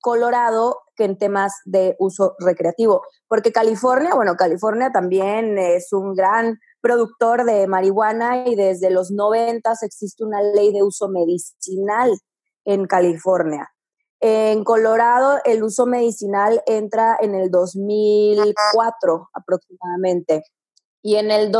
Speaker 5: Colorado que en temas de uso recreativo. Porque California, bueno, California también es un gran productor de marihuana y desde los 90 existe una ley de uso medicinal en California. En Colorado el uso medicinal entra en el 2004 aproximadamente y en el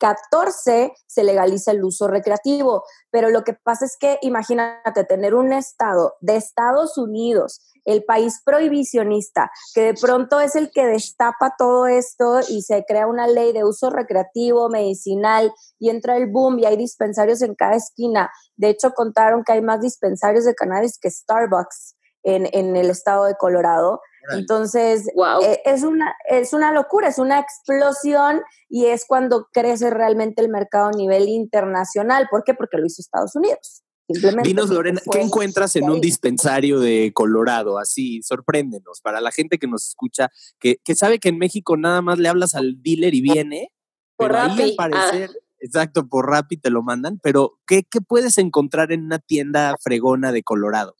Speaker 5: 2014 se legaliza el uso recreativo, pero lo que pasa es que imagínate tener un estado de Estados Unidos el país prohibicionista, que de pronto es el que destapa todo esto y se crea una ley de uso recreativo, medicinal, y entra el boom y hay dispensarios en cada esquina. De hecho, contaron que hay más dispensarios de cannabis que Starbucks en, en el estado de Colorado. Entonces, eh, es, una, es una locura, es una explosión y es cuando crece realmente el mercado a nivel internacional. ¿Por qué? Porque lo hizo Estados Unidos.
Speaker 1: Dinos, Lorena, ¿qué encuentras en un dispensario de Colorado? Así, sorpréndenos. Para la gente que nos escucha, que, sabe que en México nada más le hablas al dealer y viene. Por pero ahí al ah. parecer, exacto, por Rappi te lo mandan. Pero, ¿qué, ¿qué puedes encontrar en una tienda fregona de Colorado?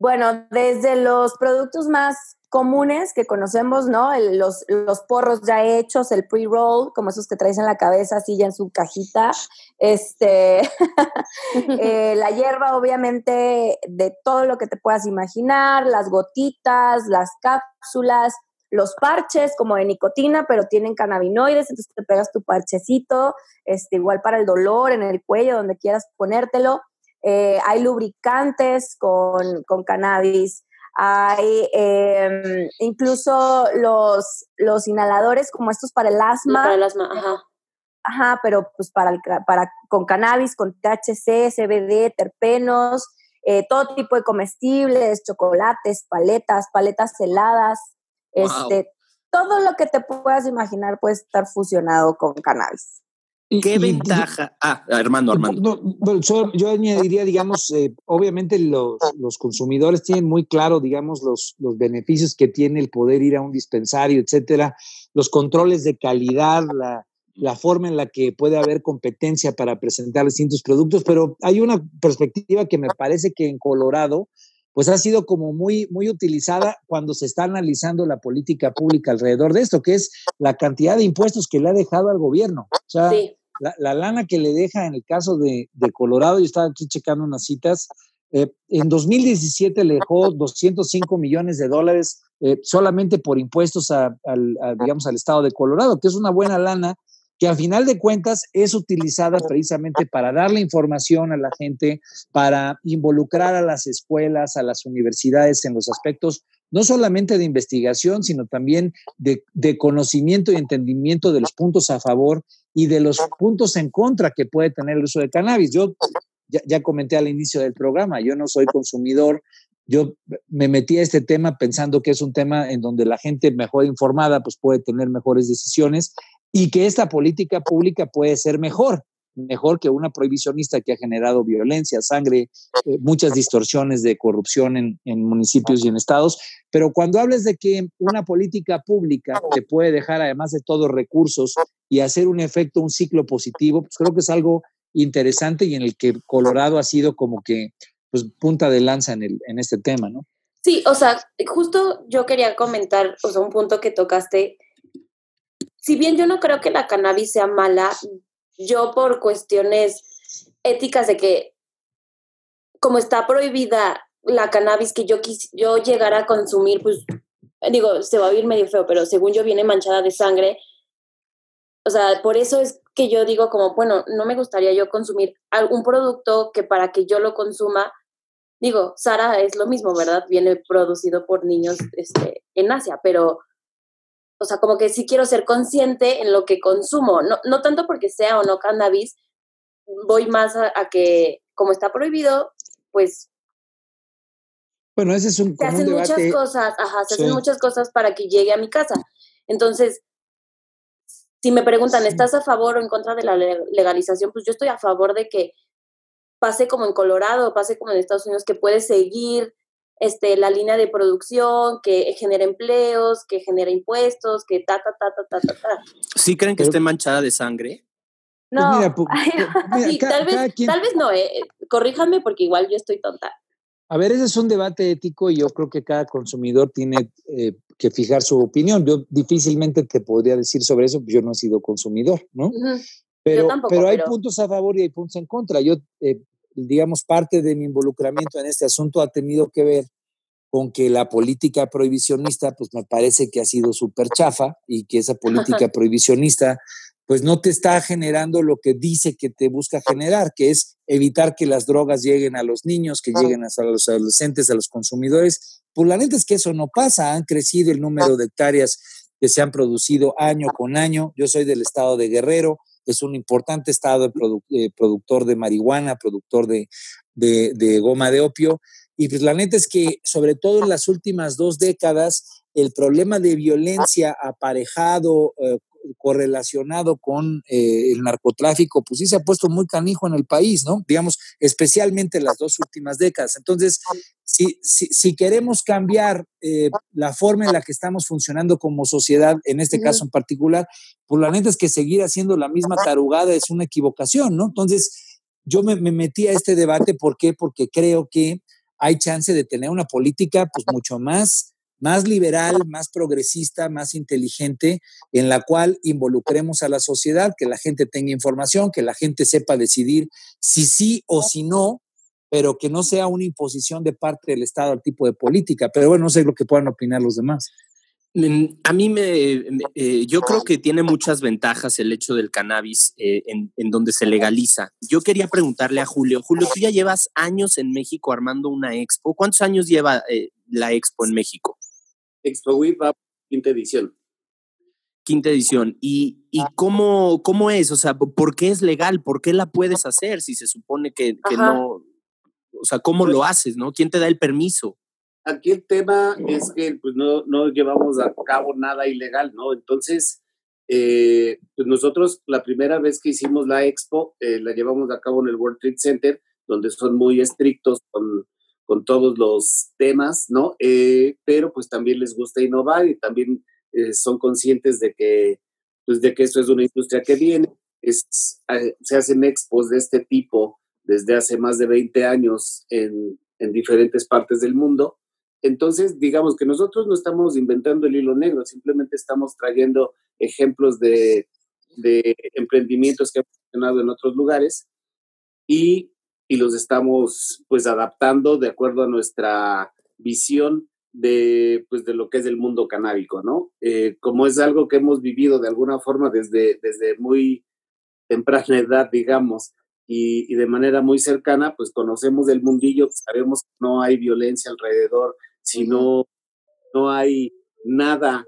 Speaker 5: Bueno, desde los productos más comunes que conocemos, ¿no? los, los, porros ya hechos, el pre-roll, como esos que traes en la cabeza, así ya en su cajita. Este, eh, la hierba, obviamente, de todo lo que te puedas imaginar, las gotitas, las cápsulas, los parches como de nicotina, pero tienen cannabinoides, entonces te pegas tu parchecito, este, igual para el dolor en el cuello, donde quieras ponértelo. Eh, hay lubricantes con, con cannabis, hay em, incluso los, los inhaladores como estos para el asma.
Speaker 2: Para el asma, ajá.
Speaker 5: Ajá, pero pues para, el, para con cannabis, con THC, CBD, terpenos, eh, todo tipo de comestibles, chocolates, paletas, paletas heladas, este, todo lo que te puedas imaginar puede estar fusionado con cannabis.
Speaker 1: ¿Qué ventaja? ah, Armando, Armando.
Speaker 3: yo, añadiría, digamos, eh, obviamente los, los, consumidores tienen muy claro, digamos, los, los beneficios que tiene el poder ir a un dispensario, etcétera, los controles de calidad, la, la forma en la que puede haber competencia para presentar distintos productos, pero hay una perspectiva que me parece que en Colorado, pues ha sido como muy, muy utilizada cuando se está analizando la política pública alrededor de esto, que es la cantidad de impuestos que le ha dejado al gobierno. O sea, la, lana que le deja en el caso de, Colorado, yo estaba aquí checando unas citas, eh, en 2017 le dejó 205 millones de dólares eh, solamente por impuestos al, digamos, al estado de Colorado, que es una buena lana que al final de cuentas es utilizada precisamente para darle información a la gente, para involucrar a las escuelas, a las universidades en los aspectos no solamente de investigación, sino también de, conocimiento y entendimiento de los puntos a favor y de los puntos en contra que puede tener el uso de cannabis. Yo ya, comenté al inicio del programa, yo no soy consumidor, yo me metí a este tema pensando que es un tema en donde la gente mejor informada pues puede tener mejores decisiones y que esta política pública puede ser mejor, mejor que una prohibicionista que ha generado violencia, sangre, eh, muchas distorsiones de corrupción en, municipios y en estados. Pero cuando hables de que una política pública te puede dejar, además de todos recursos, y hacer un efecto, un ciclo positivo, pues creo que es algo interesante y en el que Colorado ha sido como que pues punta de lanza en, el, en este tema, ¿no?
Speaker 2: Sí, o sea, justo yo quería comentar, un punto que tocaste. Si bien yo no creo que la cannabis sea mala, yo por cuestiones éticas de que como está prohibida la cannabis que yo quis, yo llegara a consumir, pues digo, se va a oír medio feo, pero según yo viene manchada de sangre, o sea, por eso es que yo digo como, bueno, no me gustaría yo consumir algún producto que para que yo lo consuma, digo, Sara es lo mismo, ¿verdad? Viene producido por niños este, en Asia, pero, o sea, como que sí quiero ser consciente en lo que consumo, no, no tanto porque sea o no cannabis, voy más a, que, como está prohibido, pues...
Speaker 3: Bueno, ese es un...
Speaker 2: Se hacen muchas cosas, ajá, se hacen muchas cosas para que llegue a mi casa. Entonces, si me preguntan, ¿estás a favor o en contra de la legalización? Pues yo estoy a favor de que pase como en Colorado, pase como en Estados Unidos, que puede seguir este, la línea de producción, que genera empleos, que genera impuestos, que ta, ta, ta, ta, ta, ta, ta.
Speaker 1: ¿Sí creen que esté manchada de sangre?
Speaker 2: Pues no, tal, vez, tal vez no, eh, corríjanme porque igual yo estoy tonta.
Speaker 3: A ver, ese es un debate ético y yo creo que cada consumidor tiene eh, que fijar su opinión. Yo difícilmente te podría decir sobre eso, yo no he sido consumidor, ¿no? Pero, pero hay puntos a favor y hay puntos en contra. Yo, eh, digamos, parte de mi involucramiento en este asunto ha tenido que ver con que la política prohibicionista, pues me parece que ha sido súper chafa y que esa política prohibicionista pues no te está generando lo que dice que te busca generar, que es evitar que las drogas lleguen a los niños, que lleguen a los adolescentes, a los consumidores. Pues la neta es que eso no pasa, han crecido el número de hectáreas que se han producido año con año. Yo soy del estado de Guerrero, es un importante estado de productor de marihuana, productor de, de, goma de opio. Y pues la neta es que, sobre todo en las últimas dos décadas, el problema de violencia aparejado, eh, correlacionado con eh, el narcotráfico, pues sí se ha puesto muy canijo en el país, ¿no? Digamos, especialmente las dos últimas décadas. Entonces, si, si, queremos cambiar eh, la forma en la que estamos funcionando como sociedad, en este caso en particular, pues la neta es que seguir haciendo la misma tarugada es una equivocación, ¿no? Entonces, yo me, me metí a este debate, ¿por qué? Porque creo que hay chance de tener una política pues mucho más más liberal, más progresista, más inteligente, en la cual involucremos a la sociedad, que la gente tenga información, que la gente sepa decidir si sí o si no, pero que no sea una imposición de parte del Estado al tipo de política. Pero bueno, no sé lo que puedan opinar los demás.
Speaker 1: Mm, a mí me, eh, yo creo que tiene muchas ventajas el hecho del cannabis eh, en, donde se legaliza. Yo quería preguntarle a Julio, Julio, tú ya llevas años en México armando una expo. ¿Cuántos años lleva eh, la expo en México?
Speaker 4: Expo WIP va quinta edición.
Speaker 1: Quinta edición. ¿Y, y cómo, cómo es? O sea, ¿por qué es legal? ¿Por qué la puedes hacer si se supone que, que no? O sea, ¿cómo pues lo haces? ¿No? ¿Quién te da el permiso?
Speaker 4: aquí el tema es que pues, no, no llevamos a cabo nada ilegal, ¿no? Entonces, eh, pues nosotros la primera vez que hicimos la expo, eh, la llevamos a cabo en el World Trade Center, donde son muy estrictos con, con todos los temas, ¿no? Eh, pero pues también les gusta innovar y también son conscientes de que, pues, de que esto es una industria que viene. Es, se hacen expos de este tipo desde hace más de 20 años en, en diferentes partes del mundo entonces, digamos que nosotros no estamos inventando el hilo negro, simplemente estamos trayendo ejemplos de, emprendimientos que han funcionado en otros lugares y, los estamos pues adaptando de acuerdo a nuestra visión de, pues, de lo que es el mundo canábico, ¿no? Eh, como es algo que hemos vivido de alguna forma desde, desde muy temprana edad, digamos, y, y, de manera muy cercana, pues conocemos el mundillo, sabemos que no hay violencia alrededor, si no, hay nada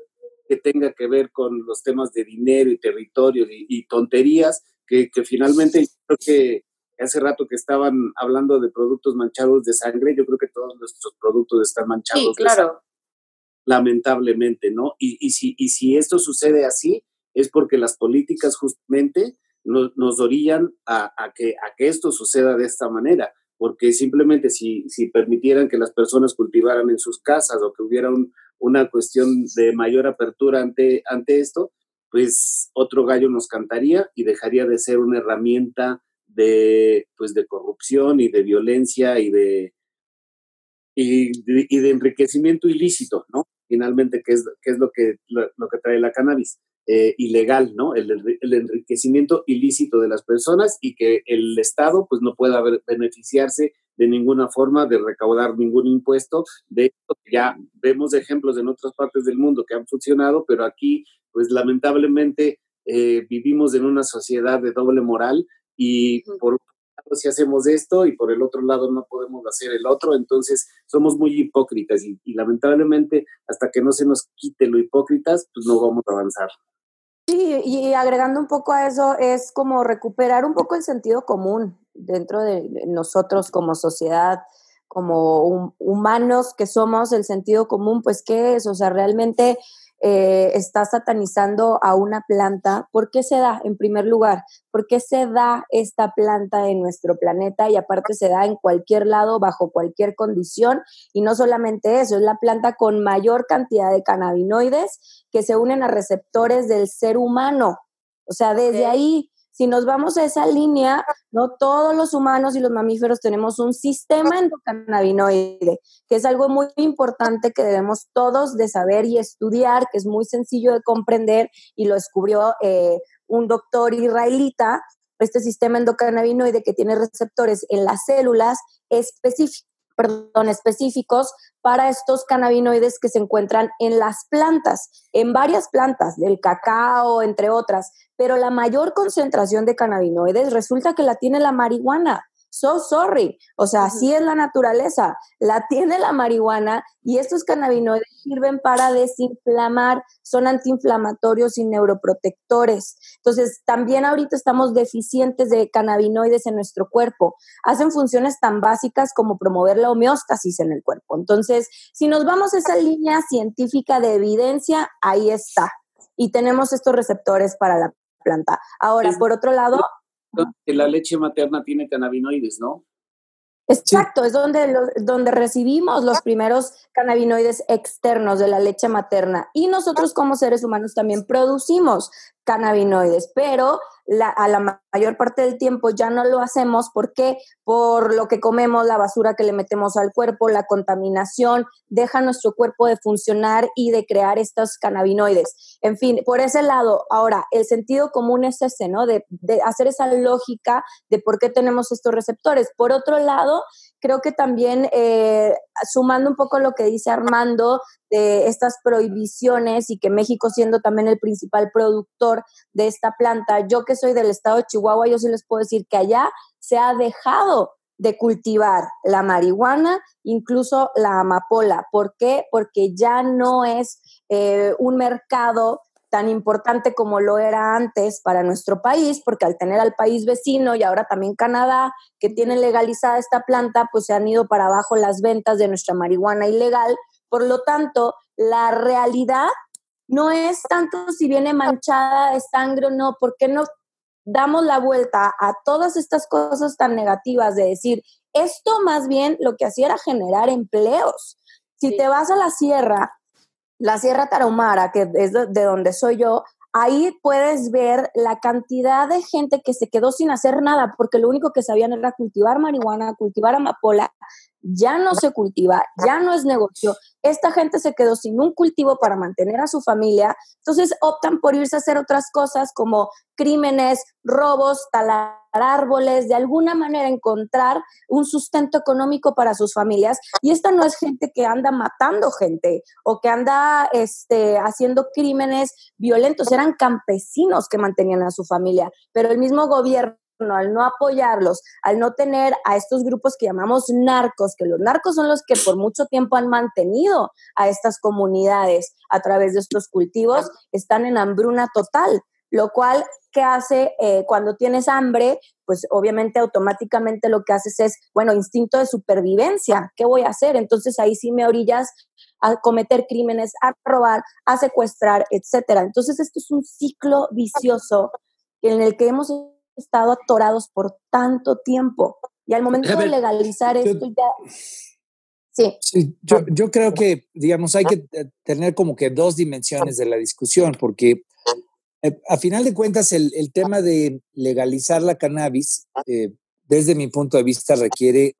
Speaker 4: que tenga que ver con los temas de dinero y territorio y, tonterías, que, finalmente creo que hace rato que estaban hablando de productos manchados de sangre, yo creo que todos nuestros productos están manchados
Speaker 2: sí, claro.
Speaker 4: lamentablemente, ¿no? Y, y, si, y si esto sucede así, es porque las políticas justamente nos, nos orillan a, a, que, a que esto suceda de esta manera porque simplemente si, si permitieran que las personas cultivaran en sus casas o que hubiera una cuestión de mayor apertura ante, ante esto, pues otro gallo nos cantaría y dejaría de ser una herramienta de, pues de corrupción y de violencia y de, y de, enriquecimiento ilícito, ¿no? Finalmente, ¿qué es, qué es lo, que, lo que trae la cannabis? Eh, ilegal, ¿no? El, el, enriquecimiento ilícito de las personas y que el Estado pues no pueda beneficiarse de ninguna forma de recaudar ningún impuesto. De esto ya vemos ejemplos en otras partes del mundo que han funcionado, pero aquí pues lamentablemente eh, vivimos en una sociedad de doble moral y por un lado si hacemos esto y por el otro lado no podemos hacer el otro, entonces somos muy hipócritas y, y lamentablemente hasta que no se nos quite lo hipócritas, pues no vamos a avanzar.
Speaker 5: Sí, y agregando un poco a eso, es como recuperar un poco el sentido común dentro de nosotros como sociedad, como humanos que somos, el sentido común, pues, ¿qué es? O sea, realmente eh, está satanizando a una planta. ¿Por qué se da, en primer lugar? ¿Por qué se da esta planta en nuestro planeta y aparte se da en cualquier lado, bajo cualquier condición? Y no solamente eso, es la planta con mayor cantidad de cannabinoides que se unen a receptores del ser humano. O sea, desde ahí si nos vamos a esa línea, no todos los humanos y los mamíferos tenemos un sistema endocannabinoide, que es algo muy importante que debemos todos de saber y estudiar, que es muy sencillo de comprender y lo descubrió eh, un doctor israelita, este sistema endocannabinoide que tiene receptores en las células específicos perdón, específicos para estos cannabinoides que se encuentran en las plantas, en varias plantas, del cacao, entre otras, pero la mayor concentración de cannabinoides resulta que la tiene la marihuana so sorry. O sea, así es la naturaleza. La tiene la marihuana y estos cannabinoides sirven para desinflamar, son antiinflamatorios y neuroprotectores. Entonces, también ahorita estamos deficientes de cannabinoides en nuestro cuerpo. Hacen funciones tan básicas como promover la homeostasis en el cuerpo. Entonces, si nos vamos a esa línea científica de evidencia, ahí está. Y tenemos estos receptores para la planta. Ahora, por otro lado,
Speaker 4: que la leche materna tiene cannabinoides, ¿no?
Speaker 5: Exacto, es donde, donde recibimos los primeros cannabinoides externos de la leche materna. Y nosotros como seres humanos también producimos, cannabinoides, pero a la mayor parte del tiempo ya no lo hacemos. ¿Por qué? Por lo que comemos, la basura que le metemos al cuerpo, la contaminación, deja nuestro cuerpo de funcionar y de crear estos cannabinoides. En fin, por ese lado, ahora, el sentido común es ese, ¿no? De, de hacer esa lógica de por qué tenemos estos receptores. Por otro lado, creo que también eh, sumando un poco lo que dice Armando de estas prohibiciones y que México siendo también el principal productor de esta planta, yo que soy del estado de Chihuahua, yo sí les puedo decir que allá se ha dejado de cultivar la marihuana, incluso la amapola. ¿Por qué? Porque ya no es eh, un mercado tan importante como lo era antes para nuestro país, porque al tener al país vecino y ahora también Canadá, que tiene legalizada esta planta, pues se han ido para abajo las ventas de nuestra marihuana ilegal. Por lo tanto, la realidad no es tanto si viene manchada de sangre o no, porque no damos la vuelta a todas estas cosas tan negativas de decir, esto más bien lo que hacía era generar empleos. Si te vas a la sierra la Sierra Tarahumara, que es de, donde soy yo, ahí puedes ver la cantidad de gente que se quedó sin hacer nada porque lo único que sabían era cultivar marihuana, cultivar amapola, ya no se cultiva, ya no es negocio. Esta gente se quedó sin un cultivo para mantener a su familia, entonces optan por irse a hacer otras cosas como crímenes, robos, talar árboles, de alguna manera encontrar un sustento económico para sus familias. Y esta no es gente que anda matando gente o que anda este, haciendo crímenes violentos, eran campesinos que mantenían a su familia, pero el mismo gobierno al no apoyarlos, al no tener a estos grupos que llamamos narcos, que los narcos son los que por mucho tiempo han mantenido a estas comunidades a través de estos cultivos, están en hambruna total, lo cual ¿qué hace eh, cuando tienes hambre? Pues obviamente automáticamente lo que haces es, bueno, instinto de supervivencia, ¿qué voy a hacer? Entonces ahí sí me orillas a cometer crímenes, a robar, a secuestrar, etcétera. Entonces esto es un ciclo vicioso en el que hemos estado atorados por tanto tiempo. Y al momento de legalizar esto ya...
Speaker 3: Sí. sí yo, yo, creo que, digamos, hay que tener como que dos dimensiones de la discusión, porque eh, a final de cuentas, el, el, tema de legalizar la cannabis, eh, desde mi punto de vista, requiere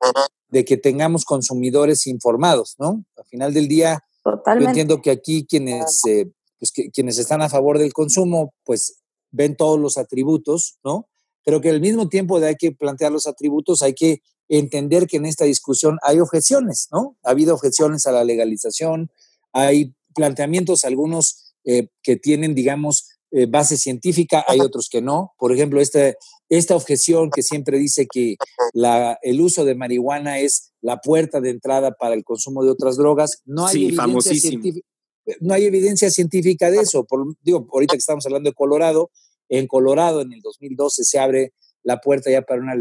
Speaker 3: de que tengamos consumidores informados, ¿no? Al final del día, yo entiendo que aquí quienes, eh, pues quienes están a favor del consumo, pues ven todos los atributos, ¿no? Pero que al mismo tiempo de hay que plantear los atributos, hay que entender que en esta discusión hay objeciones, ¿no? Ha habido objeciones a la legalización, hay planteamientos, algunos que tienen, digamos, eh, base científica, hay otros que no. Por ejemplo, esta, esta objeción que siempre dice que la, el uso de marihuana es la puerta de entrada para el consumo de otras drogas, no hay, evidencia, científica, no hay evidencia científica de eso. Por, digo, ahorita que estamos hablando de Colorado, en Colorado en el 2012 se abre la puerta ya para una,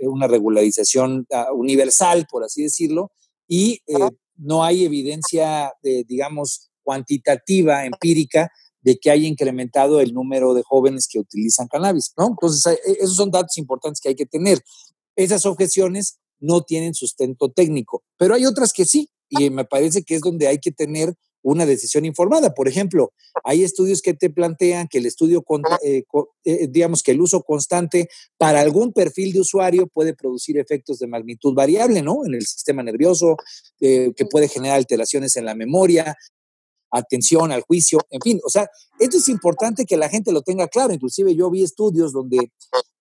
Speaker 3: una regularización ah, universal, por así decirlo, y eh, no hay evidencia, de, digamos, cuantitativa, empírica, de que haya incrementado el número de jóvenes que utilizan cannabis, ¿no? Entonces, eh, eh, esos son datos importantes que hay que tener. Esas objeciones no tienen sustento técnico, pero hay otras que sí, y me parece que es donde hay que tener una decisión informada. Por ejemplo, hay estudios que te plantean que el estudio, eh, digamos que el uso constante para algún perfil de usuario puede producir efectos de magnitud variable, ¿no? En el sistema nervioso, que puede generar alteraciones en la memoria, atención al juicio, en fin, o sea, esto es importante que la gente lo tenga claro, inclusive yo vi estudios donde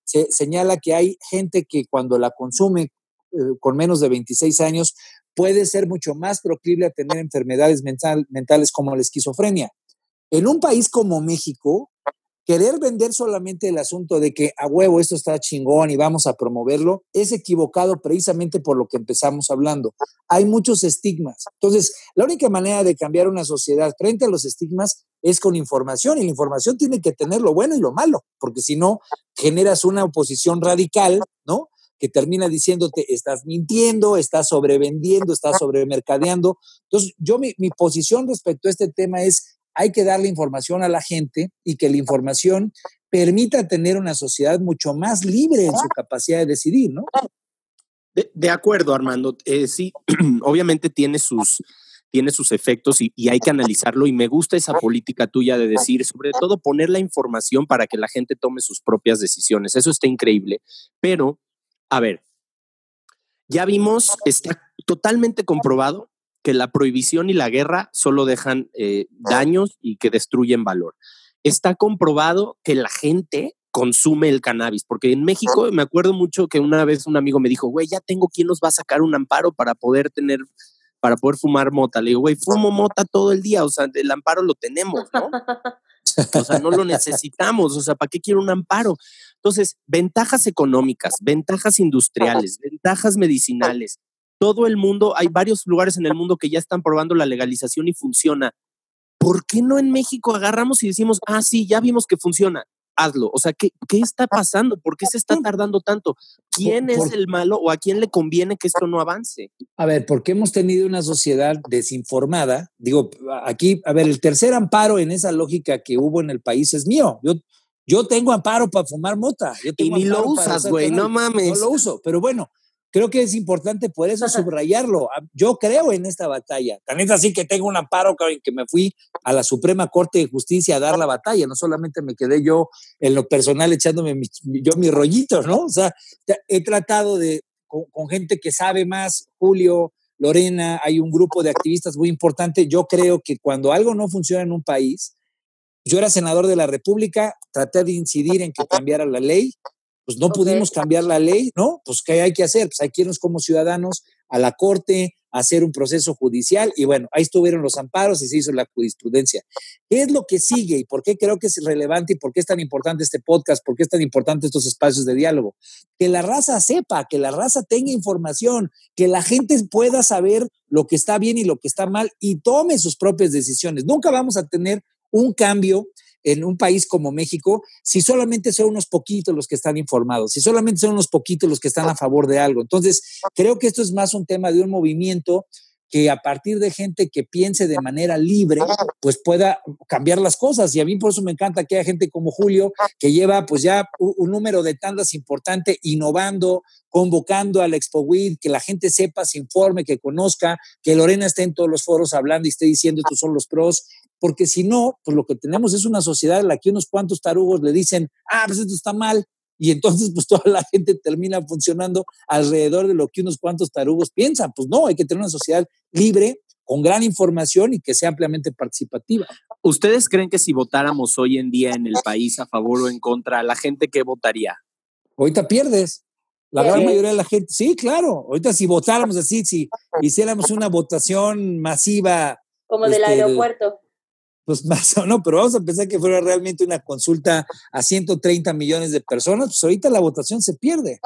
Speaker 3: se señala que hay gente que cuando la consume eh, con menos de 26 años puede ser mucho más proclive a tener enfermedades mentales como la esquizofrenia. En un país como México, querer vender solamente el asunto de que a huevo esto está chingón y vamos a promoverlo es equivocado precisamente por lo que empezamos hablando. Hay muchos estigmas. Entonces, la única manera de cambiar una sociedad frente a los estigmas es con información y la información tiene que tener lo bueno y lo malo, porque si no, generas una oposición radical, ¿no? Que termina diciéndote, estás mintiendo, estás sobrevendiendo, estás sobremercadeando. Entonces, yo mi, mi posición respecto a este tema es, hay que darle información a la gente y que la información permita tener una sociedad mucho más libre en su capacidad de decidir, ¿no?
Speaker 1: De, acuerdo, Armando. Eh, sí, obviamente tiene sus, tiene sus efectos y, y, hay que analizarlo. Y me gusta esa política tuya de decir, sobre todo, poner la información para que la gente tome sus propias decisiones. Eso está increíble. Pero, a ver, ya vimos, está totalmente comprobado que la prohibición y la guerra solo dejan eh, daños y que destruyen valor. Está comprobado que la gente consume el cannabis, porque en México me acuerdo mucho que una vez un amigo me dijo, güey, ya tengo quien nos va a sacar un amparo para poder tener, para poder fumar mota. Le digo, güey, fumo mota todo el día, o sea, el amparo lo tenemos, ¿no? O sea, no lo necesitamos, o sea, ¿para qué quiero un amparo? Entonces, ventajas económicas, ventajas industriales, ventajas medicinales. Todo el mundo, hay varios lugares en el mundo que ya están probando la legalización y funciona. ¿Por qué no en México agarramos y decimos, ah, sí, ya vimos que funciona? hazlo. O sea, ¿qué, ¿qué, está pasando? ¿Por qué se está tardando tanto? ¿Quién es el malo o a quién le conviene que esto no avance?
Speaker 3: A ver, porque hemos tenido una sociedad desinformada. Digo, aquí, a ver, el tercer amparo en esa lógica que hubo en el país es mío. Yo, yo tengo amparo para fumar mota.
Speaker 1: y ni lo usas, güey, no mames.
Speaker 3: No lo uso, pero bueno, creo que es importante por eso subrayarlo. Ah, yo creo en esta batalla. También es así que tengo un amparo que me fui a la Suprema Corte de Justicia a dar la batalla. No solamente me quedé yo en lo personal echándome yo mis rollitos, ¿no? O sea, he tratado de, con, con, gente que sabe más, Julio, Lorena, hay un grupo de activistas muy importante. Yo creo que cuando algo no funciona en un país, yo era senador de la República, traté de incidir en que cambiara la ley, pues no pudimos cambiar la ley, ¿no? Pues ¿qué hay que hacer? Pues hay que irnos como ciudadanos a la corte, a hacer un proceso judicial y bueno, ahí estuvieron los amparos y se hizo la jurisprudencia. ¿Qué es lo que sigue y por qué creo que es relevante y por qué es tan importante este podcast, por qué es tan importante estos espacios de diálogo? Que la raza sepa, que la raza tenga información, que la gente pueda saber lo que está bien y lo que está mal y tome sus propias decisiones. Nunca vamos a tener un cambio en un país como México si solamente son unos poquitos los que están informados, si solamente son unos poquitos los que están a favor de algo. Entonces, creo que esto es más un tema de un movimiento que a partir de gente que piense de manera libre, pues pueda cambiar las cosas. Y a mí por eso me encanta que haya gente como Julio, que lleva pues ya un, número de tandas importante, innovando, convocando al Expo WID, que la gente sepa, se informe, que conozca, que Lorena esté en todos los foros hablando y esté diciendo estos son los pros, porque si no, pues lo que tenemos es una sociedad en la que unos cuantos tarugos le dicen, ah, pues esto está mal, y entonces pues toda la gente termina funcionando alrededor de lo que unos cuantos tarugos piensan. Pues no, hay que tener una sociedad libre, con gran información y que sea ampliamente participativa.
Speaker 1: ¿Ustedes creen que si votáramos hoy en día en el país a favor o en contra, la gente qué votaría?
Speaker 3: Ahorita pierdes. La gran mayoría de la gente, sí, claro. Ahorita si votáramos así, si hiciéramos una votación masiva.
Speaker 2: Como del este, aeropuerto
Speaker 3: pues más o no, pero vamos a pensar que fuera realmente una consulta a 130 millones de personas, pues ahorita la votación se pierde.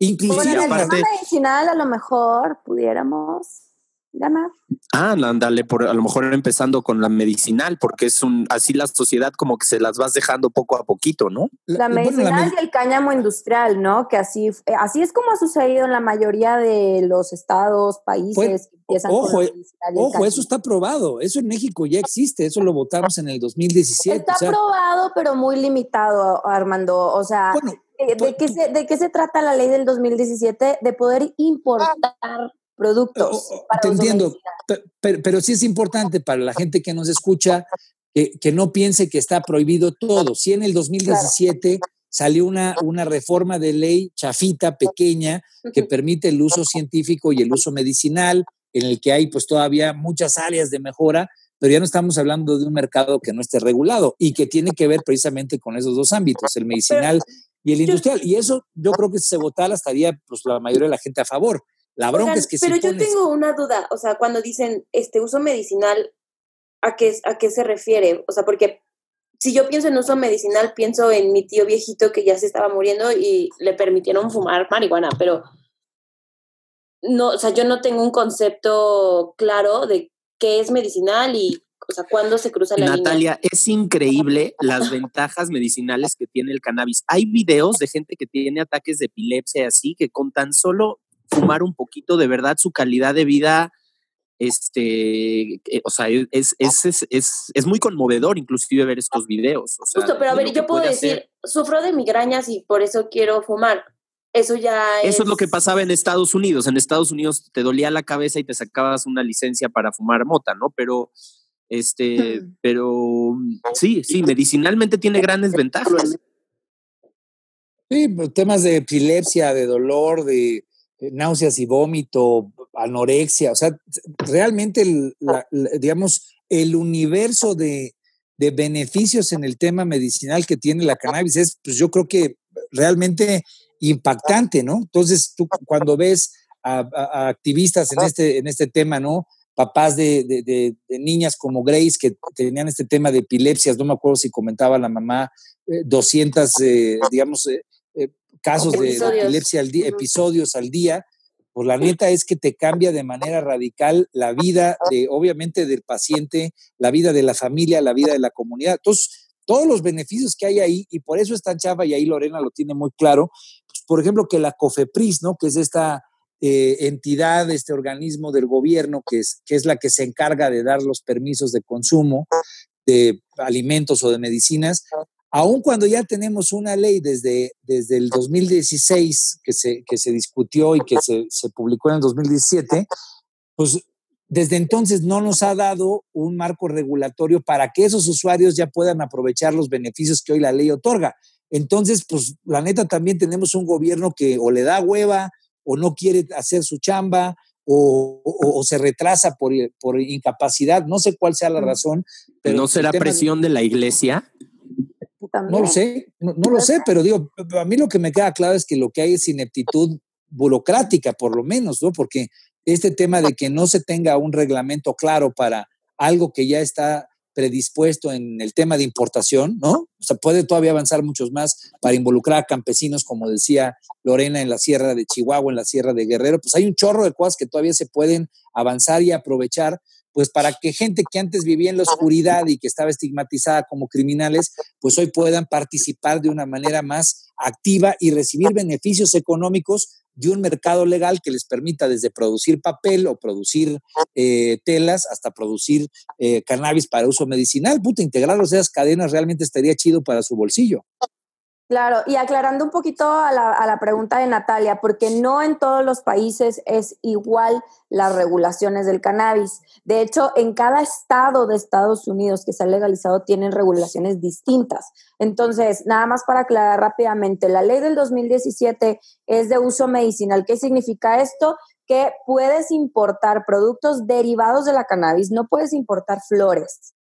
Speaker 5: Inclusive bueno, en el medicinal a lo mejor pudiéramos ganar.
Speaker 1: Ah, ándale, por a lo mejor empezando con la medicinal, porque es un así la sociedad como que se las vas dejando poco a poquito, ¿no?
Speaker 5: La, medicinal y el cáñamo industrial, ¿no? Que así, así es como ha sucedido en la mayoría de los estados, países
Speaker 3: pues, que empiezan ojo, eh, ojo, eso está probado, eso en México ya existe, eso lo votamos en el 2017.
Speaker 5: Está probado, pero muy limitado, Armando. O sea, ¿de, pues, qué se, ¿de qué se trata la ley del 2017? De poder importar productos.
Speaker 3: te entiendo, pero, pero, sí es importante para la gente que nos escucha que, que no piense que está prohibido todo. Si en el 2017 salió una, una reforma de ley chafita, pequeña, que permite el uso científico y el uso medicinal, en el que hay pues todavía muchas áreas de mejora, pero ya no estamos hablando de un mercado que no esté regulado y que tiene que ver precisamente con esos dos ámbitos, el medicinal y el industrial. Y eso yo creo que si se votara estaría pues la mayoría de la gente a favor. La bronca es que
Speaker 2: Pero yo tengo una duda, o sea, cuando dicen este uso medicinal, ¿a qué, ¿a qué se refiere? O sea, porque si yo pienso en uso medicinal, pienso en mi tío viejito que ya se estaba muriendo y le permitieron fumar marihuana, pero no, o sea, yo no tengo un concepto claro de qué es medicinal y, o sea, cuándo se cruza la
Speaker 1: línea. Natalia, es increíble las ventajas medicinales que tiene el cannabis. Hay videos de gente que tiene ataques de epilepsia y así, que con tan solo fumar un poquito, de verdad su calidad de vida, este, eh, o sea, es, es, es, es, muy conmovedor inclusive ver estos videos.
Speaker 2: Justo, pero a ver, yo puedo decir, sufro de migrañas y por eso quiero fumar. eso ya
Speaker 1: Eso es lo que pasaba en Estados Unidos. En Estados Unidos te dolía la cabeza y te sacabas una licencia para fumar mota, ¿no? Pero, este, pero sí, sí, medicinalmente tiene grandes ventajas.
Speaker 3: Sí, pues, temas de epilepsia, de dolor, de náuseas y vómito, anorexia, o sea, realmente, el, digamos, el universo de, de beneficios en el tema medicinal que tiene la cannabis es, pues yo creo que realmente impactante, ¿no? Entonces, tú cuando ves a, activistas en este, en este tema, ¿no? Papás de, de, niñas como Grace que tenían este tema de epilepsias, no me acuerdo si comentaba la mamá, 200, eh, eh, digamos, eh, casos de, epilepsia al día, episodios al día, pues la neta es que te cambia de manera radical la vida de, obviamente, del paciente, la vida de la familia, la vida de la comunidad. Entonces, todos los beneficios que hay ahí, y por eso está chava, y ahí Lorena lo tiene muy claro, pues, por ejemplo, que la COFEPRIS, ¿no? Que es esta eh, entidad, este organismo del gobierno, que es, que es la que se encarga de dar los permisos de consumo de alimentos o de medicinas, aun cuando ya tenemos una ley desde, desde el 2016 que se, que se discutió y que se, se publicó en el 2017, pues desde entonces no nos ha dado un marco regulatorio para que esos usuarios ya puedan aprovechar los beneficios que hoy la ley otorga. Entonces, pues la neta también tenemos un gobierno que o le da hueva o no quiere hacer su chamba o, o, se retrasa por, por, incapacidad. No sé cuál sea la razón.
Speaker 1: Pero ¿No será presión de la iglesia?
Speaker 3: No lo sé, no, lo sé, pero digo, a mí lo que me queda claro es que lo que hay es ineptitud burocrática, por lo menos, ¿no? Porque este tema de que no se tenga un reglamento claro para algo que ya está predispuesto en el tema de importación, ¿no? O sea, puede todavía avanzar muchos más para involucrar a campesinos, como decía Lorena, en la Sierra de Chihuahua, en la Sierra de Guerrero. Pues hay un chorro de cosas que todavía se pueden avanzar y aprovechar, pues para que gente que antes vivía en la oscuridad y que estaba estigmatizada como criminales, pues hoy puedan participar de una manera más activa y recibir beneficios económicos de un mercado legal que les permita desde producir papel o producir eh, telas hasta producir eh, cannabis para uso medicinal. Puta, integrarlos esas cadenas realmente estaría chido para su bolsillo.
Speaker 5: Claro, y aclarando un poquito a la, pregunta de Natalia, porque no en todos los países es igual las regulaciones del cannabis. De hecho, en cada estado de Estados Unidos que se ha legalizado tienen regulaciones distintas. Entonces, nada más para aclarar rápidamente, la ley del 2017 es de uso medicinal. ¿Qué significa esto? Que puedes importar productos derivados de la cannabis, no puedes importar flores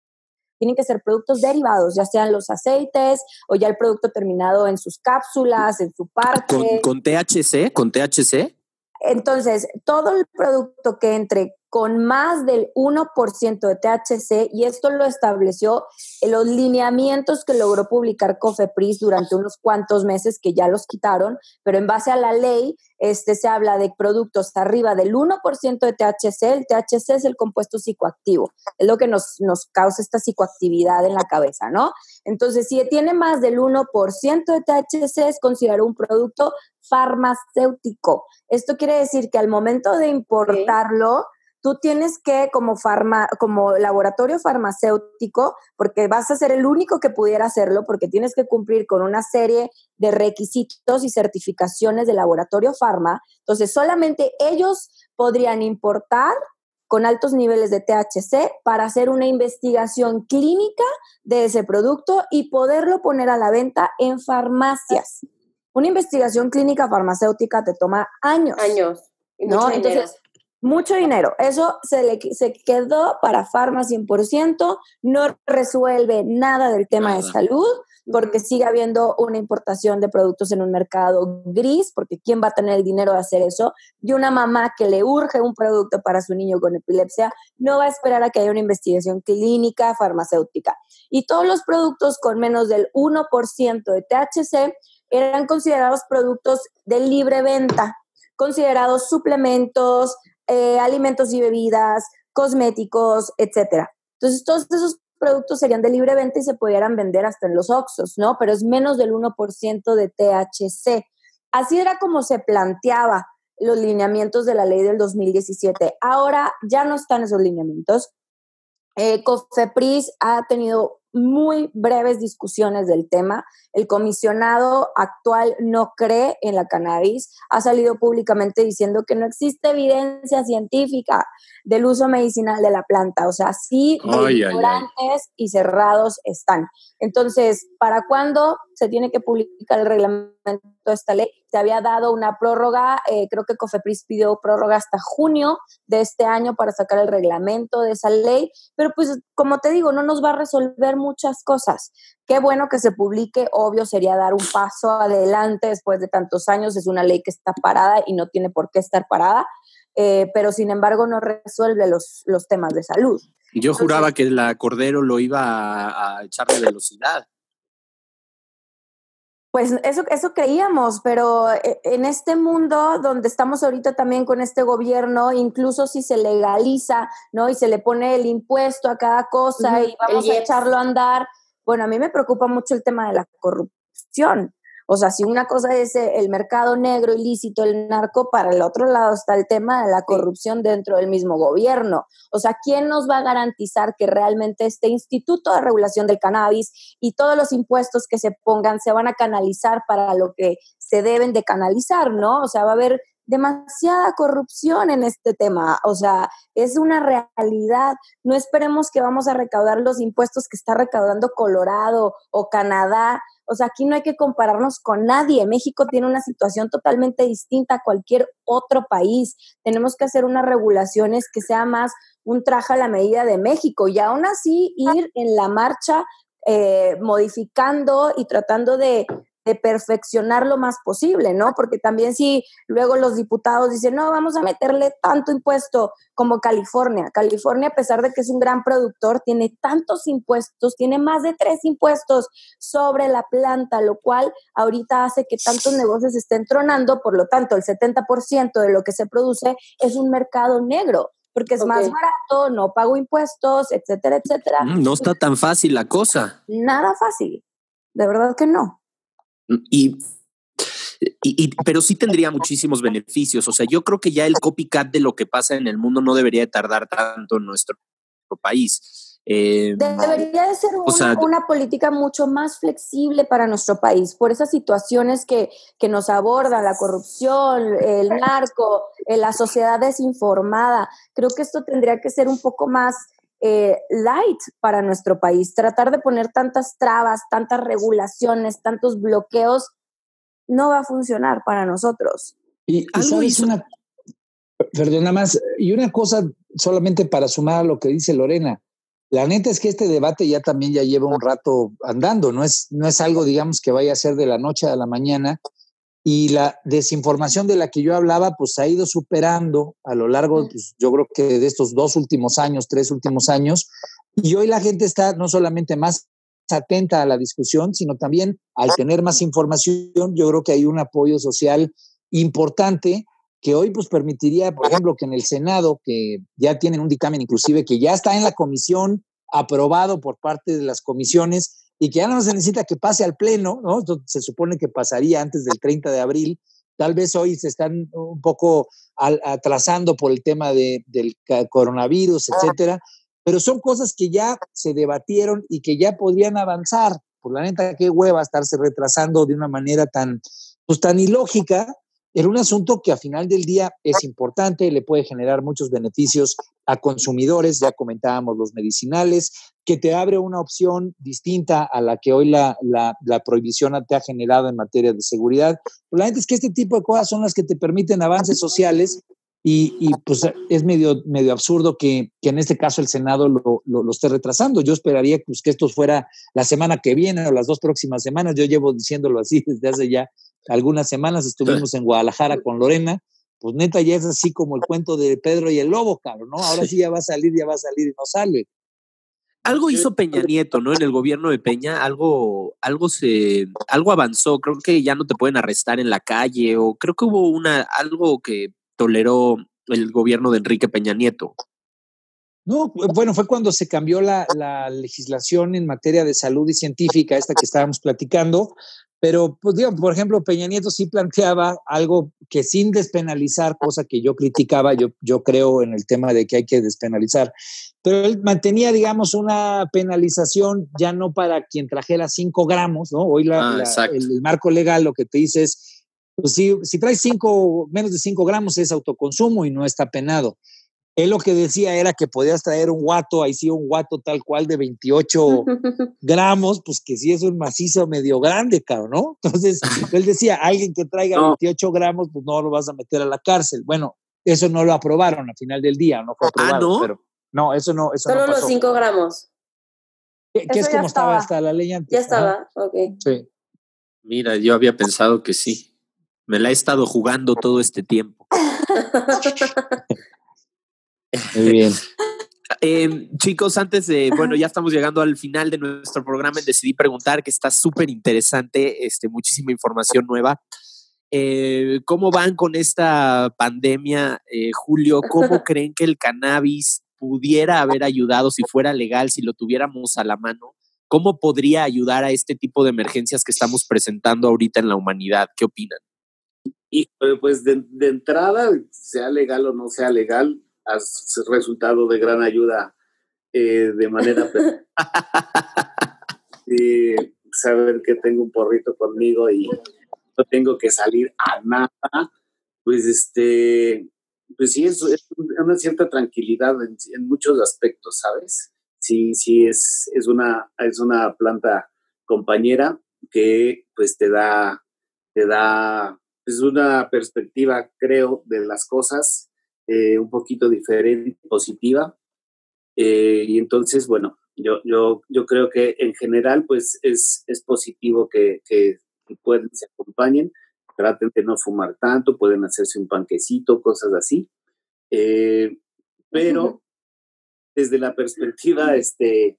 Speaker 5: tienen que ser productos derivados, ya sean los aceites o ya el producto terminado en sus cápsulas, en su parte.
Speaker 1: ¿Con, con THC? ¿Con THC?
Speaker 5: Entonces, todo el producto que entre con más del 1% de THC y esto lo estableció en los lineamientos que logró publicar Cofepris durante unos cuantos meses que ya los quitaron, pero en base a la ley este, se habla de productos arriba del 1% de THC. El THC es el compuesto psicoactivo, es lo que nos, nos causa esta psicoactividad en la cabeza, ¿no? Entonces, si tiene más del 1% de THC es considerado un producto farmacéutico. Esto quiere decir que al momento de importarlo, tú tienes que, como, farma, como laboratorio farmacéutico, porque vas a ser el único que pudiera hacerlo, porque tienes que cumplir con una serie de requisitos y certificaciones de laboratorio farma, entonces solamente ellos podrían importar con altos niveles de THC para hacer una investigación clínica de ese producto y poderlo poner a la venta en farmacias. Una investigación clínica farmacéutica te toma años.
Speaker 2: Años.
Speaker 5: ¿no? Entonces, mucho dinero. Eso se, le, se quedó para Farma 100%, no resuelve nada del tema de salud, porque sigue habiendo una importación de productos en un mercado gris, porque ¿quién va a tener el dinero de hacer eso? Y una mamá que le urge un producto para su niño con epilepsia no va a esperar a que haya una investigación clínica farmacéutica. Y todos los productos con menos del 1% de THC eran considerados productos de libre venta, considerados suplementos, eh, alimentos y bebidas, cosméticos, etcétera. Entonces, todos esos productos serían de libre venta y se pudieran vender hasta en los Oxos, ¿no? Pero es menos del 1% de THC. Así era como se planteaba los lineamientos de la ley del 2017. Ahora ya no están esos lineamientos. Eh, Cofepris ha tenido muy breves discusiones del tema. El comisionado actual no cree en la cannabis, ha salido públicamente diciendo que no existe evidencia científica del uso medicinal de la planta, o sea, sí, ignorantes y cerrados están. Entonces, ¿para cuándo se tiene que publicar el reglamento esta ley? Se había dado una prórroga, eh, creo que COFEPRIS pidió prórroga hasta junio de este año para sacar el reglamento de esa ley, pero pues como te digo, no nos va a resolver muchas cosas. Qué bueno que se publique, obvio sería dar un paso adelante después de tantos años, es una ley que está parada y no tiene por qué estar parada, eh, pero sin embargo no resuelve los, los temas de salud.
Speaker 1: Yo juraba que la Cordero lo iba a, a echarle velocidad.
Speaker 5: Pues eso, eso creíamos, pero eh, en este mundo donde estamos ahorita también con este gobierno, incluso si se legaliza, ¿no? Y se le pone el impuesto a cada cosa y vamos a echarlo a andar, bueno, a mí me preocupa mucho el tema de la corrupción. O sea, si una cosa es eh, el mercado negro ilícito, el narco, para el otro lado está el tema de la corrupción dentro del mismo gobierno. O sea, ¿quién nos va a garantizar que realmente este Instituto de Regulación del Cannabis y todos los impuestos que se pongan se van a canalizar para lo que se deben de canalizar, ¿no? O sea, va a haber demasiada corrupción en este tema. O sea, es una realidad. No esperemos que vamos a recaudar los impuestos que está recaudando Colorado o Canadá o sea, aquí no hay que compararnos con nadie. México tiene una situación totalmente distinta a cualquier otro país. Tenemos que hacer unas regulaciones que sea más un traje a la medida de México y aún así ir en la marcha eh, modificando y tratando de, de perfeccionar lo más posible, ¿no? Porque también si luego los diputados dicen, no, vamos a meterle tanto impuesto como California. California, a pesar de que es un gran productor, tiene tantos impuestos, tiene más de tres impuestos sobre la planta, lo cual ahorita hace que tantos negocios estén tronando, por lo tanto, el 70% de lo que se produce es un mercado negro porque es más barato, no pago impuestos, etcétera, etcétera.
Speaker 1: Mm, no está tan fácil la cosa.
Speaker 5: Nada fácil, de verdad que no.
Speaker 1: Y, y, pero sí tendría muchísimos beneficios. O sea, yo creo que ya el copycat de lo que pasa en el mundo no debería tardar tanto en nuestro país.
Speaker 5: Eh, debería de ser una, política mucho más flexible para nuestro país por esas situaciones que, que nos abordan, la corrupción, el narco, eh, la sociedad desinformada. Creo que esto tendría que ser un poco más eh, light para nuestro país. Tratar de poner tantas trabas, tantas regulaciones, tantos bloqueos, no va a funcionar para nosotros.
Speaker 3: Y, sabes una, perdona más, y una cosa solamente para sumar a lo que dice Lorena. La neta es que este debate ya también ya lleva un rato andando, no es, no es algo, digamos, que vaya a ser de la noche a la mañana, y la desinformación de la que yo hablaba, pues ha ido superando a lo largo, pues, yo creo que de estos dos últimos años, tres últimos años, y hoy la gente está no solamente más atenta a la discusión, sino también al tener más información, yo creo que hay un apoyo social importante que hoy pues permitiría, por ejemplo, que en el Senado, que ya tienen un dictamen inclusive que ya está en la comisión aprobado por parte de las comisiones, y que ya no se necesita que pase al Pleno, ¿no? se supone que pasaría antes del 30 de abril. Tal vez hoy se están un poco atrasando por el tema de, del coronavirus, etcétera, pero son cosas que ya se debatieron y que ya podrían avanzar. Por la neta, qué hueva estarse retrasando de una manera tan, pues, tan ilógica era un asunto que a final del día es importante, le puede generar muchos beneficios a consumidores, ya comentábamos los medicinales, que te abre una opción distinta a la que hoy la, la, prohibición te ha generado en materia de seguridad. La gente es que este tipo de cosas son las que te permiten avances sociales y, y pues es medio, medio absurdo que, que, en este caso el Senado lo, lo, esté retrasando. Yo esperaría pues, que esto fuera la semana que viene o las dos próximas semanas. Yo llevo diciéndolo así desde hace ya algunas semanas estuvimos en Guadalajara con Lorena, pues neta ya es así como el cuento de Pedro y el Lobo, cabrón, ¿no? Ahora sí ya va a salir, ya va a salir y no sale.
Speaker 1: Algo hizo Peña Nieto, ¿no? En el gobierno de Peña, algo, algo se, algo avanzó. Creo que ya no te pueden arrestar en la calle, o creo que hubo una, algo que toleró el gobierno de Enrique Peña Nieto.
Speaker 3: No, bueno, fue cuando se cambió la, la, legislación en materia de salud y científica, esta que estábamos platicando, pero, pues, digo, por ejemplo, Peña Nieto sí planteaba algo que sin despenalizar, cosa que yo criticaba, yo, yo creo en el tema de que hay que despenalizar, pero él mantenía, digamos, una penalización ya no para quien trajera 5 gramos, ¿no? Hoy la,
Speaker 1: Ah,
Speaker 3: el, el marco legal lo que te dice es, pues si, si traes cinco, menos de 5 gramos es autoconsumo y no está penado. Él lo que decía era que podías traer un guato, ahí sí un guato tal cual de 28 gramos, pues que sí es un macizo medio grande, cabrón, ¿no? Entonces, él decía, alguien que traiga
Speaker 4: No.
Speaker 3: 28 gramos, pues no lo vas a meter a la cárcel. Bueno, eso no lo aprobaron al final del día, no fue
Speaker 1: Ah,
Speaker 3: aprobado.
Speaker 1: ¿no?
Speaker 3: Pero, no, eso no, eso
Speaker 2: Solo
Speaker 3: no
Speaker 2: los
Speaker 3: pasó.
Speaker 2: 5 gramos.
Speaker 3: Que, que es como estaba hasta la ley antes.
Speaker 2: Ya estaba, ok.
Speaker 3: Sí.
Speaker 1: Mira, yo había pensado que sí. Me la he estado jugando todo este tiempo.
Speaker 3: Muy bien.
Speaker 1: Eh, chicos, antes de, bueno, ya estamos llegando al final de nuestro programa en Decidí Preguntar, que está súper interesante, este, muchísima información nueva. Eh, ¿Cómo van con esta pandemia, eh, Julio? ¿Cómo creen que el cannabis pudiera haber ayudado si fuera legal, si lo tuviéramos a la mano? ¿Cómo podría ayudar a este tipo de emergencias que estamos presentando ahorita en la humanidad? ¿Qué opinan?
Speaker 4: Y pues de, de entrada, sea legal o no sea legal, has resultado de gran ayuda eh, de manera y saber que tengo un porrito conmigo y no tengo que salir a nada, pues este, pues sí, es, es una cierta tranquilidad en, en muchos aspectos, ¿sabes? Sí, sí, es, es, una, es una planta compañera que pues te da, te da pues, una perspectiva, creo, de las cosas eh, un poquito diferente, positiva. Eh, y entonces, bueno, yo, yo, yo creo que en general, pues es, es positivo que, que, que pueden, se acompañen, traten de no fumar tanto, pueden hacerse un panquecito, cosas así. Eh, pero desde la perspectiva, este,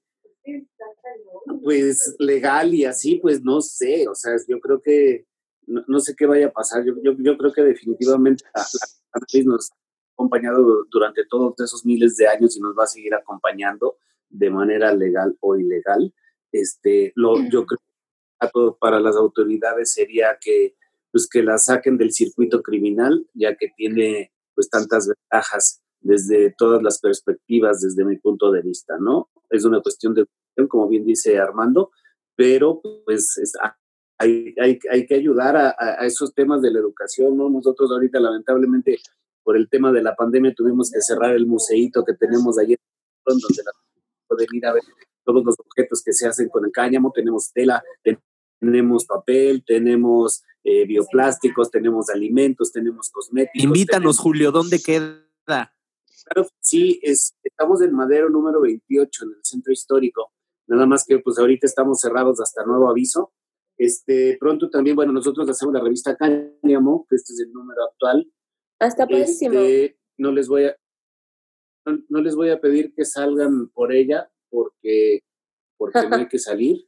Speaker 4: pues legal y así, pues no sé, o sea, yo creo que no, no sé qué vaya a pasar, yo, yo, yo creo que definitivamente la, la nos acompañado durante todos esos miles de años y nos va a seguir acompañando de manera legal o ilegal. Este, lo, yo creo que para las autoridades sería que, pues, que la saquen del circuito criminal, ya que tiene pues tantas ventajas desde todas las perspectivas, desde mi punto de vista, ¿no? Es una cuestión de, como bien dice Armando, pero pues es, hay, hay, hay, que ayudar a, a, esos temas de la educación, ¿no? Nosotros ahorita lamentablemente por el tema de la pandemia tuvimos que cerrar el museito que tenemos ayer, donde la, pueden ir a ver todos los objetos que se hacen con el cáñamo, tenemos tela, tenemos papel, tenemos eh, bioplásticos, tenemos alimentos, tenemos cosméticos.
Speaker 1: Invítanos,
Speaker 4: tenemos...
Speaker 1: Julio, ¿dónde queda?
Speaker 4: Claro, sí, es, estamos en Madero número 28, en el centro histórico. Nada más que pues ahorita estamos cerrados hasta nuevo aviso. Este, pronto también, bueno, nosotros hacemos la revista Cáñamo, que este es el número actual.
Speaker 2: Hasta padrísimo.
Speaker 4: Este, no les voy a no, no, les voy a pedir que salgan por ella porque, porque no hay que salir,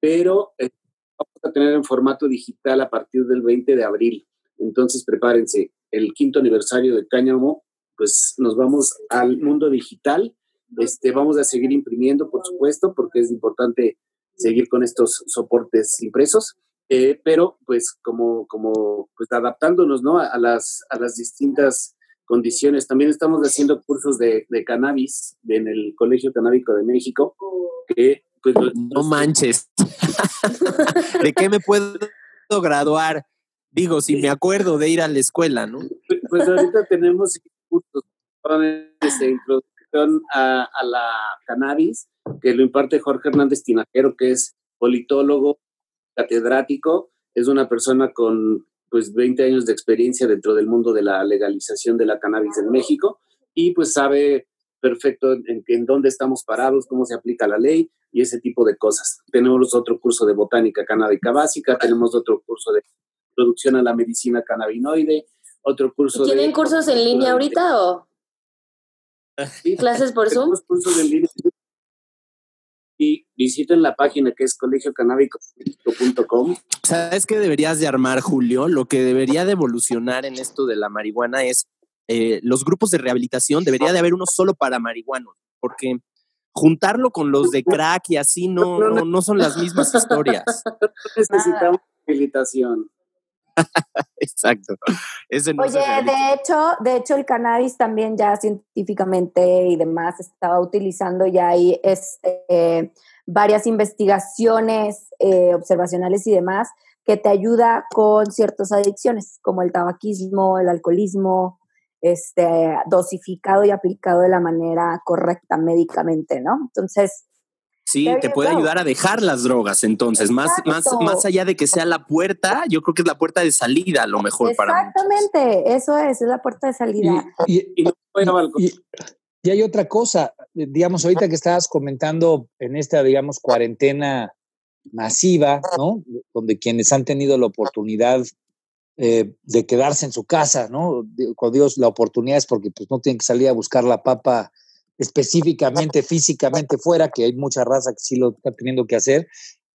Speaker 4: pero eh, vamos a tener en formato digital a partir del 20 de abril. Entonces prepárense, el quinto aniversario de Cáñamo, pues nos vamos al mundo digital. Este, vamos a seguir imprimiendo, por supuesto, porque es importante seguir con estos soportes impresos, eh, pero pues como, como pues adaptándonos ¿no? a, a, las, a las distintas condiciones. También estamos haciendo cursos de, de cannabis en el Colegio Canábico de México, que pues...
Speaker 1: No manches. ¿De qué me puedo graduar? Digo, si me acuerdo de ir a la escuela, ¿no?
Speaker 4: Pues, pues ahorita tenemos cursos de introducción a, a, la cannabis, que lo imparte Jorge Hernández Tinajero, que es politólogo, catedrático, es una persona con pues 20 años de experiencia dentro del mundo de la legalización de la cannabis en México y pues sabe perfecto en, en dónde estamos parados, cómo se aplica la ley y ese tipo de cosas. Tenemos otro curso de botánica canábica básica, tenemos otro curso de introducción a la medicina cannabinoide, otro curso
Speaker 2: ¿Tienen
Speaker 4: de...
Speaker 2: cursos en línea ahorita o
Speaker 4: sí,
Speaker 2: clases por Zoom?
Speaker 4: cursos en línea y visiten la página que es colegiocanábico.com.
Speaker 1: ¿Sabes qué deberías de armar, Julio? Lo que debería de evolucionar en esto de la marihuana es eh, los grupos de rehabilitación, debería de haber uno solo para marihuanos. porque juntarlo con los de crack y así no, no, no son las mismas historias.
Speaker 4: Necesitamos habilitación.
Speaker 1: Exacto. Ese no
Speaker 6: Oye, de hecho, de hecho el cannabis también ya científicamente y demás estaba utilizando ya hay este, eh, varias investigaciones eh, observacionales y demás que te ayuda con ciertas adicciones como el tabaquismo, el alcoholismo, este, dosificado y aplicado de la manera correcta médicamente, ¿no? Entonces,
Speaker 1: Sí, te puede
Speaker 6: go.
Speaker 1: ayudar a dejar las drogas, entonces, más, más, más allá de que sea la puerta, yo creo que es la puerta de salida a lo mejor para
Speaker 6: exactamente, eso es, es la puerta de salida.
Speaker 3: Y, y- hay otra cosa, digamos, ahorita que estabas comentando en esta, digamos, cuarentena masiva, ¿no? Donde quienes han tenido la oportunidad eh, de quedarse en su casa, ¿no? Digo, Con Dios, la oportunidad es porque pues, no tienen que salir a buscar la papa específicamente, físicamente fuera, que hay mucha raza que sí lo está teniendo que hacer.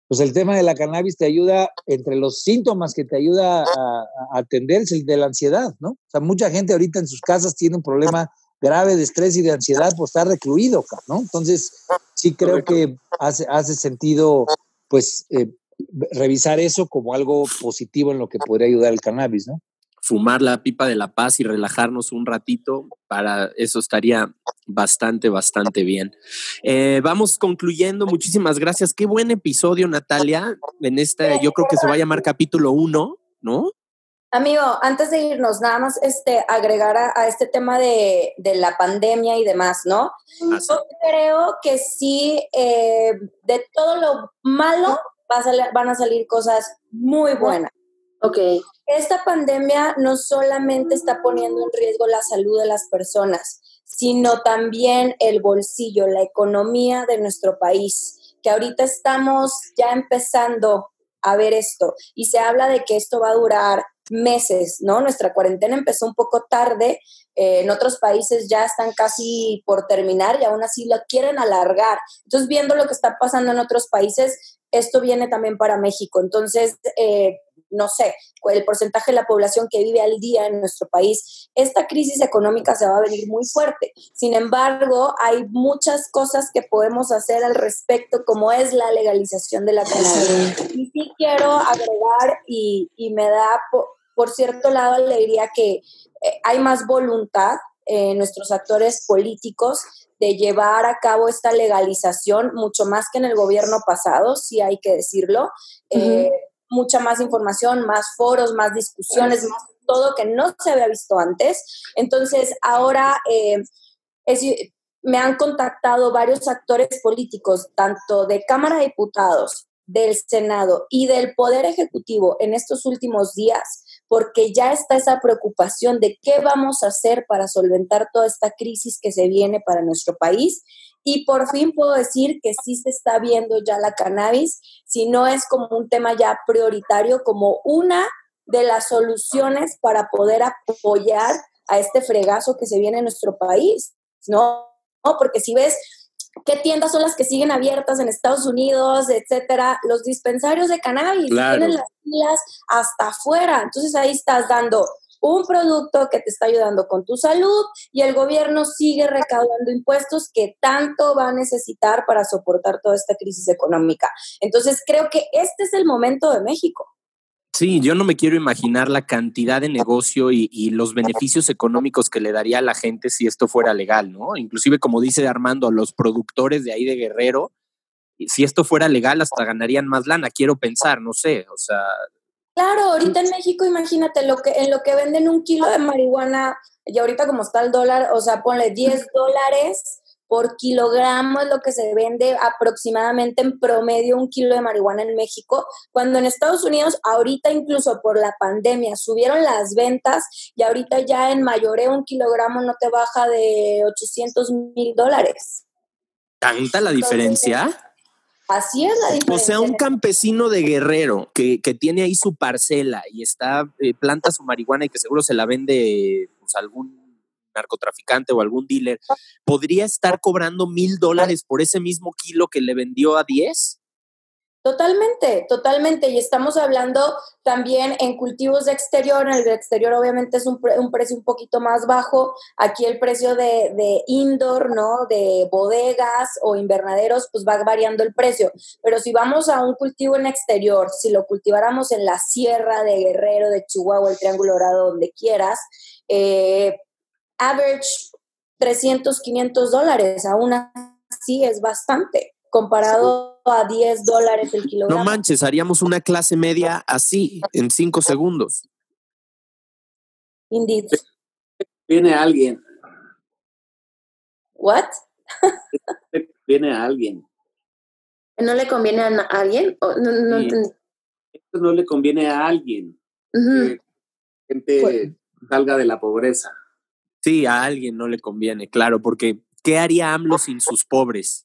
Speaker 3: Pues el tema de la cannabis te ayuda, entre los síntomas que te ayuda a, a atender es el de la ansiedad, ¿no? O sea, mucha gente ahorita en sus casas tiene un problema grave de estrés y de ansiedad por estar recluido, ¿no? Entonces, sí creo que hace, hace sentido, pues, eh, revisar eso como algo positivo en lo que podría ayudar el cannabis, ¿no?
Speaker 1: Fumar la pipa de la paz y relajarnos un ratito, para eso estaría bastante, bastante bien. Eh, vamos concluyendo, muchísimas gracias. Qué buen episodio, Natalia. En este, yo creo que se va a llamar capítulo uno, ¿no?
Speaker 5: Amigo, antes de irnos, nada más este, agregar a, a este tema de, de la pandemia y demás, ¿no?
Speaker 1: Así.
Speaker 5: Yo creo que sí, eh, de todo lo malo va a sal- van a salir cosas muy buenas.
Speaker 2: Ok.
Speaker 5: Esta pandemia no solamente está poniendo en riesgo la salud de las personas, sino también el bolsillo, la economía de nuestro país, que ahorita estamos ya empezando a ver esto y se habla de que esto va a durar meses, ¿no? Nuestra cuarentena empezó un poco tarde, eh, en otros países ya están casi por terminar y aún así lo quieren alargar. Entonces, viendo lo que está pasando en otros países, esto viene también para México. Entonces, eh, no sé, el porcentaje de la población que vive al día en nuestro país, esta crisis económica se va a venir muy fuerte. Sin embargo, hay muchas cosas que podemos hacer al respecto, como es la legalización de la cannabis. Y sí quiero agregar, y, y me da, por, por cierto lado, alegría que eh, hay más voluntad en nuestros actores políticos de llevar a cabo esta legalización, mucho más que en el gobierno pasado, sí hay que decirlo. Eh, mucha más información, más foros, más discusiones, más todo que no se había visto antes. Entonces, ahora eh, es, me han contactado varios actores políticos, tanto de Cámara de Diputados, del Senado y del Poder Ejecutivo en estos últimos días, porque ya está esa preocupación de qué vamos a hacer para solventar toda esta crisis que se viene para nuestro país. Y por fin puedo decir que sí se está viendo ya la cannabis, si no es como un tema ya prioritario, como una de las soluciones para poder apoyar a este fregazo que se viene en nuestro país, ¿no? ¿No? Porque si ves qué tiendas son las que siguen abiertas en Estados Unidos, etcétera, los dispensarios de cannabis
Speaker 1: Claro.
Speaker 5: tienen las filas hasta afuera. Entonces ahí estás dando un producto que te está ayudando con tu salud y el gobierno sigue recaudando impuestos que tanto va a necesitar para soportar toda esta crisis económica. Entonces creo que este es el momento de México.
Speaker 1: Sí, yo no me quiero imaginar la cantidad de negocio y, los beneficios económicos que le daría a la gente si esto fuera legal, ¿no? Inclusive, como dice Armando, a los productores de ahí de Guerrero, si esto fuera legal, hasta ganarían más lana, quiero pensar, no sé, o sea...
Speaker 5: Claro, ahorita en México, imagínate, lo que, en lo que venden un kilo de marihuana, y ahorita como está el dólar, o sea, ponle 10 dólares por kilogramo es lo que se vende aproximadamente en promedio un kilo de marihuana en México, cuando en Estados Unidos ahorita incluso por la pandemia subieron las ventas y ahorita ya en mayoreo un kilogramo no te baja de 800 mil dólares.
Speaker 1: ¿Tanta la diferencia?
Speaker 5: Así es la diferencia.
Speaker 1: O sea, un campesino de guerrero que, que tiene ahí su parcela y está, eh, planta su marihuana y que seguro se la vende pues, algún narcotraficante o algún dealer, ¿podría estar cobrando mil dólares por ese mismo kilo que le vendió a 10?
Speaker 5: Totalmente, totalmente. Y estamos hablando también en cultivos de exterior. En el exterior obviamente es un, precio un poquito más bajo. Aquí el precio de, de, indoor, ¿no? De bodegas o invernaderos, pues va variando el precio. Pero si vamos a un cultivo en exterior, si lo cultiváramos en la sierra de Guerrero, de Chihuahua, el Triángulo Dorado, donde quieras, eh, average 300, 500 dólares. Aún así es bastante comparado a 10 dólares el kilogramo.
Speaker 1: No manches, haríamos una clase media así, en 5 segundos.
Speaker 5: Indeed.
Speaker 4: Viene alguien.
Speaker 5: ¿What?
Speaker 4: Viene a alguien.
Speaker 5: ¿No le conviene a alguien? No, no,
Speaker 4: Esto no le conviene a alguien. Que gente pues salga de la pobreza.
Speaker 1: Sí, a alguien no le conviene, claro, porque ¿qué haría AMLO sin sus pobres?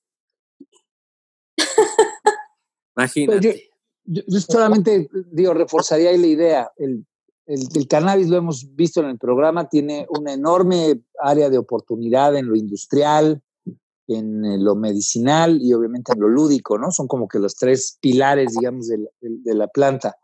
Speaker 3: Imagínate. yo, solamente digo, reforzaría ahí la idea. El, el, cannabis, lo hemos visto en el programa, tiene una enorme área de oportunidad en lo industrial, en eh, lo medicinal y obviamente en lo lúdico, ¿no? Son como que los tres pilares, digamos, de de la planta.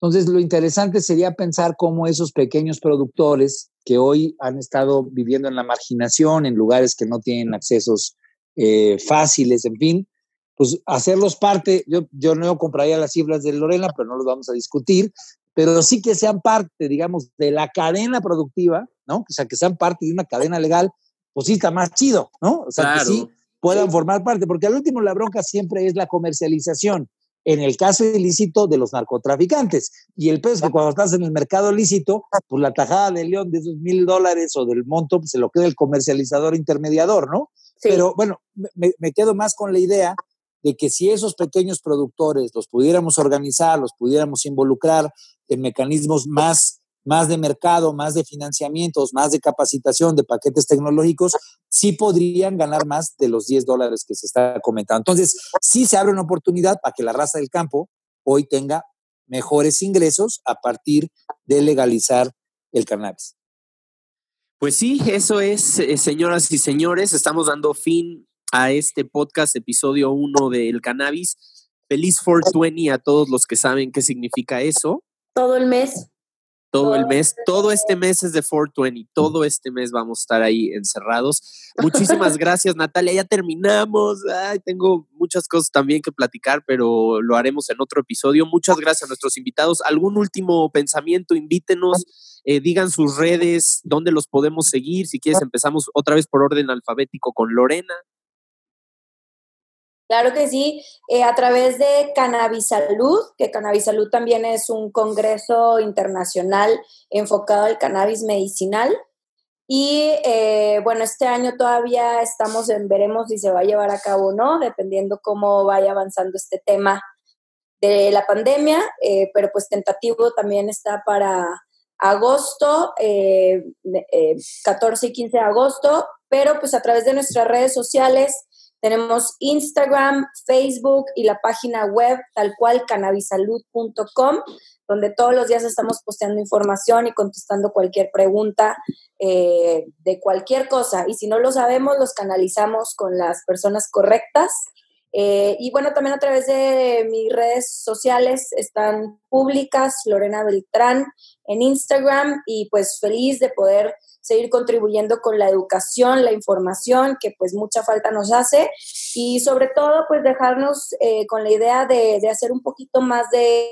Speaker 3: Entonces, lo interesante sería pensar cómo esos pequeños productores que hoy han estado viviendo en la marginación, en lugares que no tienen accesos eh, fáciles, en fin, pues hacerlos parte, yo, yo no compraría las cifras de Lorena, pero no los vamos a discutir, pero sí que sean parte, digamos, de la cadena productiva, ¿no? O sea, que sean parte de una cadena legal, pues sí está más chido, ¿no? O sea, que sí puedan formar parte, porque al último la bronca siempre es la comercialización. En el caso ilícito de los narcotraficantes. Y el es que cuando estás en el mercado lícito, pues la tajada de león de esos mil dólares o del monto, pues se lo queda el comercializador intermediador, ¿no? Pero bueno, me, me, quedo más con la idea de que si esos pequeños productores los pudiéramos organizar, los pudiéramos involucrar en mecanismos más, más de mercado, más de financiamientos, más de capacitación, de paquetes tecnológicos, sí podrían ganar más de los 10 dólares que se está comentando. Entonces, sí se abre una oportunidad para que la raza del campo hoy tenga mejores ingresos a partir de legalizar el cannabis.
Speaker 1: Pues sí, eso es, eh, señoras y señores, estamos dando fin a este podcast, episodio 1 del cannabis. Feliz 420 a todos los que saben qué significa eso.
Speaker 5: Todo el mes.
Speaker 1: Todo el mes, todo este mes es de 420, todo este mes vamos a estar ahí encerrados. Muchísimas gracias, Natalia. Ya terminamos. Ay, tengo muchas cosas también que platicar, pero lo haremos en otro episodio. Muchas gracias a nuestros invitados. ¿Algún último pensamiento? Invítenos, eh, digan sus redes, dónde los podemos seguir. Si quieres, empezamos otra vez por orden alfabético con Lorena.
Speaker 5: Claro que sí, eh, a través de Salud, que Salud también es un congreso internacional enfocado al cannabis medicinal. Y eh, bueno, este año todavía estamos en, veremos si se va a llevar a cabo o no, dependiendo cómo vaya avanzando este tema de la pandemia, eh, pero pues tentativo también está para agosto, 14 y 15 de agosto, pero pues a través de nuestras redes sociales tenemos Instagram, Facebook y la página web tal cual cannabisalud.com, donde todos los días estamos posteando información y contestando cualquier pregunta eh, de cualquier cosa. Y si no lo sabemos, los canalizamos con las personas correctas. Eh, y bueno, también a través de mis redes sociales están públicas, Lorena Beltrán en Instagram y pues feliz de poder seguir contribuyendo con la educación, la información, que pues mucha falta nos hace, y sobre todo pues dejarnos eh, con la idea de, hacer un poquito más de,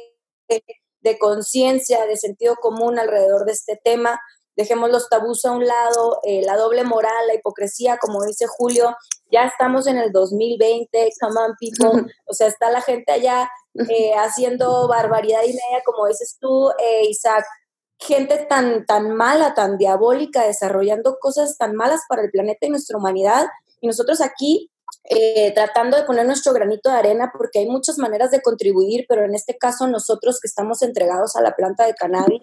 Speaker 5: de, conciencia, de sentido común alrededor de este tema. Dejemos los tabús a un lado, eh, la doble moral, la hipocresía, como dice Julio, ya estamos en el 2020, come on people, o sea, está la gente allá eh, haciendo barbaridad y media, como dices tú, Isaac, gente tan, tan mala, tan diabólica, desarrollando cosas tan malas para el planeta y nuestra humanidad. Y nosotros aquí eh, tratando de poner nuestro granito de arena, porque hay muchas maneras de contribuir, pero en este caso nosotros que estamos entregados a la planta de cannabis,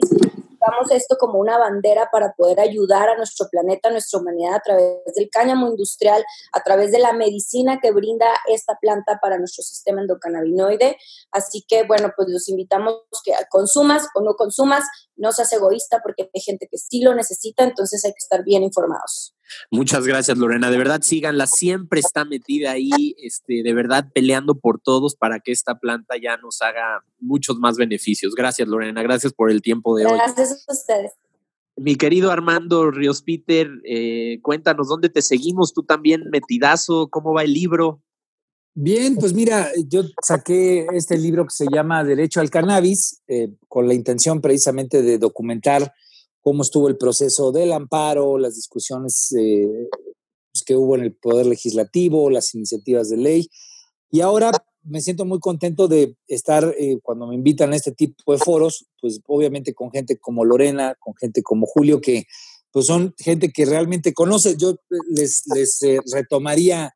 Speaker 5: usamos esto como una bandera para poder ayudar a nuestro planeta, a nuestra humanidad a través del cáñamo industrial, a través de la medicina que brinda esta planta para nuestro sistema endocannabinoide. Así que, bueno, pues los invitamos que consumas o no consumas,
Speaker 2: no seas egoísta porque hay gente que sí lo necesita, entonces hay que estar bien informados.
Speaker 1: Muchas gracias, Lorena. De verdad, síganla. Siempre está metida ahí, este, de verdad, peleando por todos para que esta planta ya nos haga muchos más beneficios. Gracias, Lorena. Gracias por el tiempo de hoy.
Speaker 2: Gracias a ustedes.
Speaker 1: Mi querido Armando Ríos Peter, eh, cuéntanos dónde te seguimos, tú también metidazo, cómo va el libro.
Speaker 3: Bien, pues mira, yo saqué este libro que se llama Derecho al Cannabis, eh, con la intención precisamente de documentar cómo estuvo el proceso del amparo, las discusiones eh, pues, que hubo en el Poder Legislativo, las iniciativas de ley. Y ahora me siento muy contento de estar, eh, cuando me invitan a este tipo de foros, pues obviamente con gente como Lorena, con gente como Julio, que pues son gente que realmente conoce. Yo les, les retomaría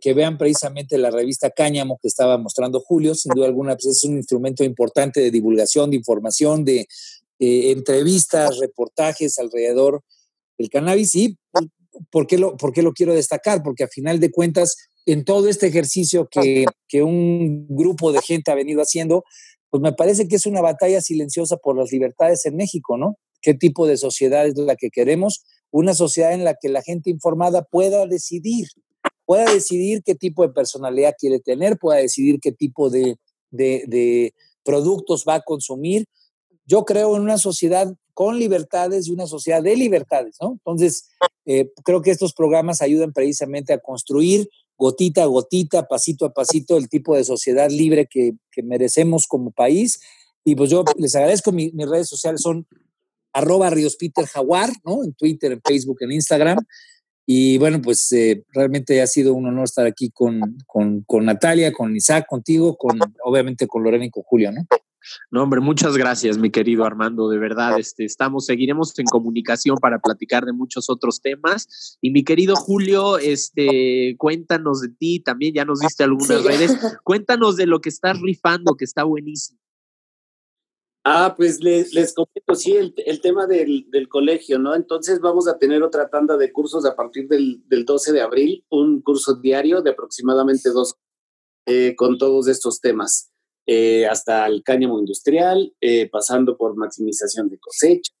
Speaker 3: que, vean precisamente la revista Cáñamo que estaba mostrando Julio. Sin duda alguna, pues es un instrumento importante de divulgación, de información, de eh, entrevistas, reportajes alrededor del cannabis. Y ¿por qué, lo, ¿por qué lo quiero destacar? Porque a final de cuentas, en todo este ejercicio que, que un grupo de gente ha venido haciendo, pues me parece que es una batalla silenciosa por las libertades en México, ¿no? ¿Qué tipo de sociedad es la que queremos? Una sociedad en la que la gente informada pueda decidir pueda decidir qué tipo de personalidad quiere tener, pueda decidir qué tipo de, productos va a consumir. Yo creo en una sociedad con libertades y una sociedad de libertades, ¿no? Entonces, eh, creo que estos programas ayudan precisamente a construir gotita a gotita, pasito a pasito, el tipo de sociedad libre que, merecemos como país. Y pues yo les agradezco, mis redes sociales son arroba Ríos Peter Jaguar, ¿no? En Twitter, en Facebook, en Instagram. Y bueno, pues eh, realmente ha sido un honor estar aquí con, con, con, Natalia, con Isaac, contigo, con obviamente con Lorena y con Julio, ¿no?
Speaker 1: No, hombre, muchas gracias, mi querido Armando, de verdad, este, estamos, seguiremos en comunicación para platicar de muchos otros temas. Y mi querido Julio, este, cuéntanos de ti, también ya nos diste algunas redes, cuéntanos de lo que estás rifando, que está buenísimo.
Speaker 4: Ah, pues les, les comento, sí, el, tema del, colegio, ¿no? Entonces vamos a tener otra tanda de cursos a partir del, 12 de abril, un curso diario de aproximadamente dos eh, con todos estos temas, eh, hasta el cáñamo industrial, eh, pasando por maximización de cosecha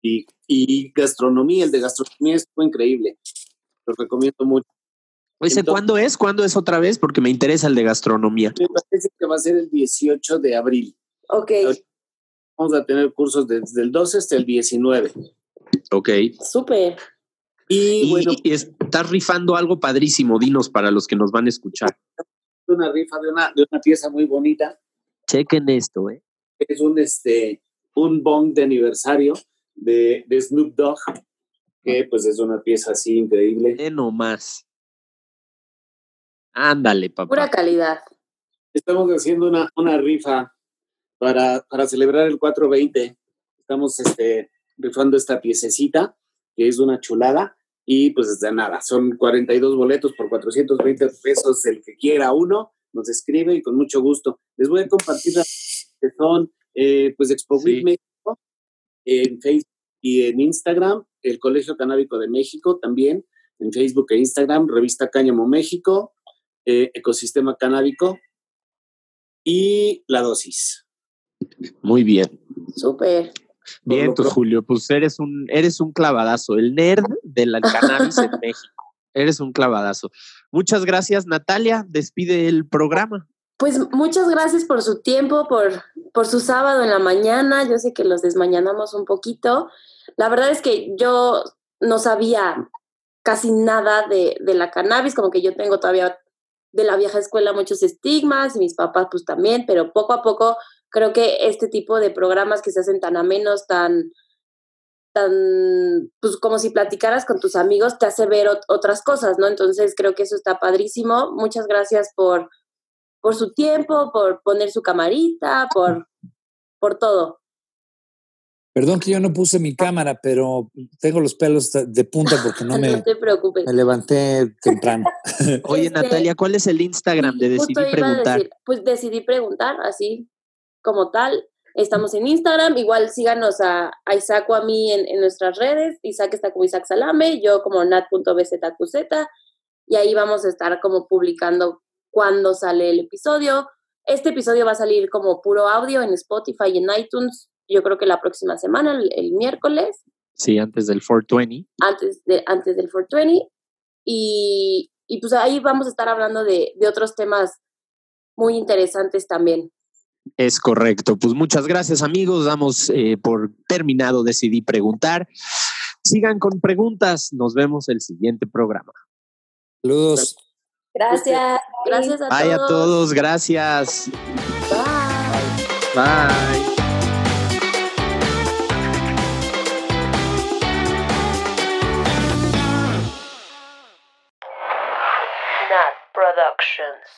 Speaker 4: y, y, gastronomía. El de gastronomía estuvo increíble, lo recomiendo mucho.
Speaker 1: Oye, ¿cuándo es? ¿Cuándo es otra vez? Porque me interesa el de gastronomía.
Speaker 4: Me parece que va a ser el 18 de abril.
Speaker 2: Ok.
Speaker 4: Vamos a tener cursos desde el 12 hasta el 19.
Speaker 1: Ok.
Speaker 2: Súper.
Speaker 1: Y, bueno. Y estás rifando algo padrísimo, dinos para los que nos van a escuchar.
Speaker 4: Una rifa de una, de una pieza muy bonita.
Speaker 1: Chequen esto, ¿eh?
Speaker 4: Es un, este, un bong de aniversario de, de Snoop Dogg, que pues es una pieza así increíble.
Speaker 1: De más. Ándale, papá.
Speaker 2: Pura calidad.
Speaker 4: Estamos haciendo una, una rifa para, para celebrar el 420. Estamos este, rifando esta piececita, que es una chulada, y pues de nada, son 42 boletos por 420 pesos, el que quiera uno, nos escribe y con mucho gusto. Les voy a compartir las que son, eh, pues, Expo México, en Facebook y en Instagram, el Colegio Canábico de México también, en Facebook e Instagram, Revista Cáñamo México, eh, Ecosistema Canábico y La Dosis.
Speaker 1: Muy bien.
Speaker 2: Súper.
Speaker 1: Bien, tú, Julio, pues eres un, eres un clavadazo, el nerd de la cannabis en México. Eres un clavadazo. Muchas gracias, Natalia. Despide el programa.
Speaker 2: Pues muchas gracias por su tiempo, por, por su sábado en la mañana. Yo sé que los desmañanamos un poquito. La verdad es que yo no sabía casi nada de, de la cannabis, como que yo tengo todavía de la vieja escuela muchos estigmas, y mis papás pues también, pero poco a poco creo que este tipo de programas que se hacen tan amenos, tan, tan, pues como si platicaras con tus amigos, te hace ver otras cosas, ¿no? Entonces creo que eso está padrísimo. Muchas gracias por, por su tiempo, por poner su camarita, por, por todo.
Speaker 3: Perdón que yo no puse mi cámara, pero tengo los pelos de punta porque no me,
Speaker 2: te preocupes.
Speaker 3: me levanté temprano.
Speaker 1: Oye, este, Natalia, ¿cuál es el Instagram de Decidí Preguntar?
Speaker 2: pues decidí preguntar, así como tal. Estamos en Instagram, igual síganos a, Isaac o a mí en, nuestras redes. Isaac está como Isaac Salame, yo como nat.bzqz y ahí vamos a estar como publicando cuando sale el episodio. Este episodio va a salir como puro audio en Spotify y en iTunes yo creo que la próxima semana, el, el miércoles,
Speaker 1: Sí, antes del 420.
Speaker 2: antes, de, antes del 420. Y, y pues ahí vamos a estar hablando de, de otros temas muy interesantes también.
Speaker 1: Es correcto. Pues muchas gracias, amigos. Damos eh, por terminado, decidí preguntar. Sigan con preguntas. Nos vemos el siguiente programa.
Speaker 3: Saludos.
Speaker 5: Gracias.
Speaker 2: Gracias a
Speaker 1: Bye a
Speaker 2: todos.
Speaker 1: todos. Gracias.
Speaker 2: Bye.
Speaker 1: Bye.
Speaker 7: Productions.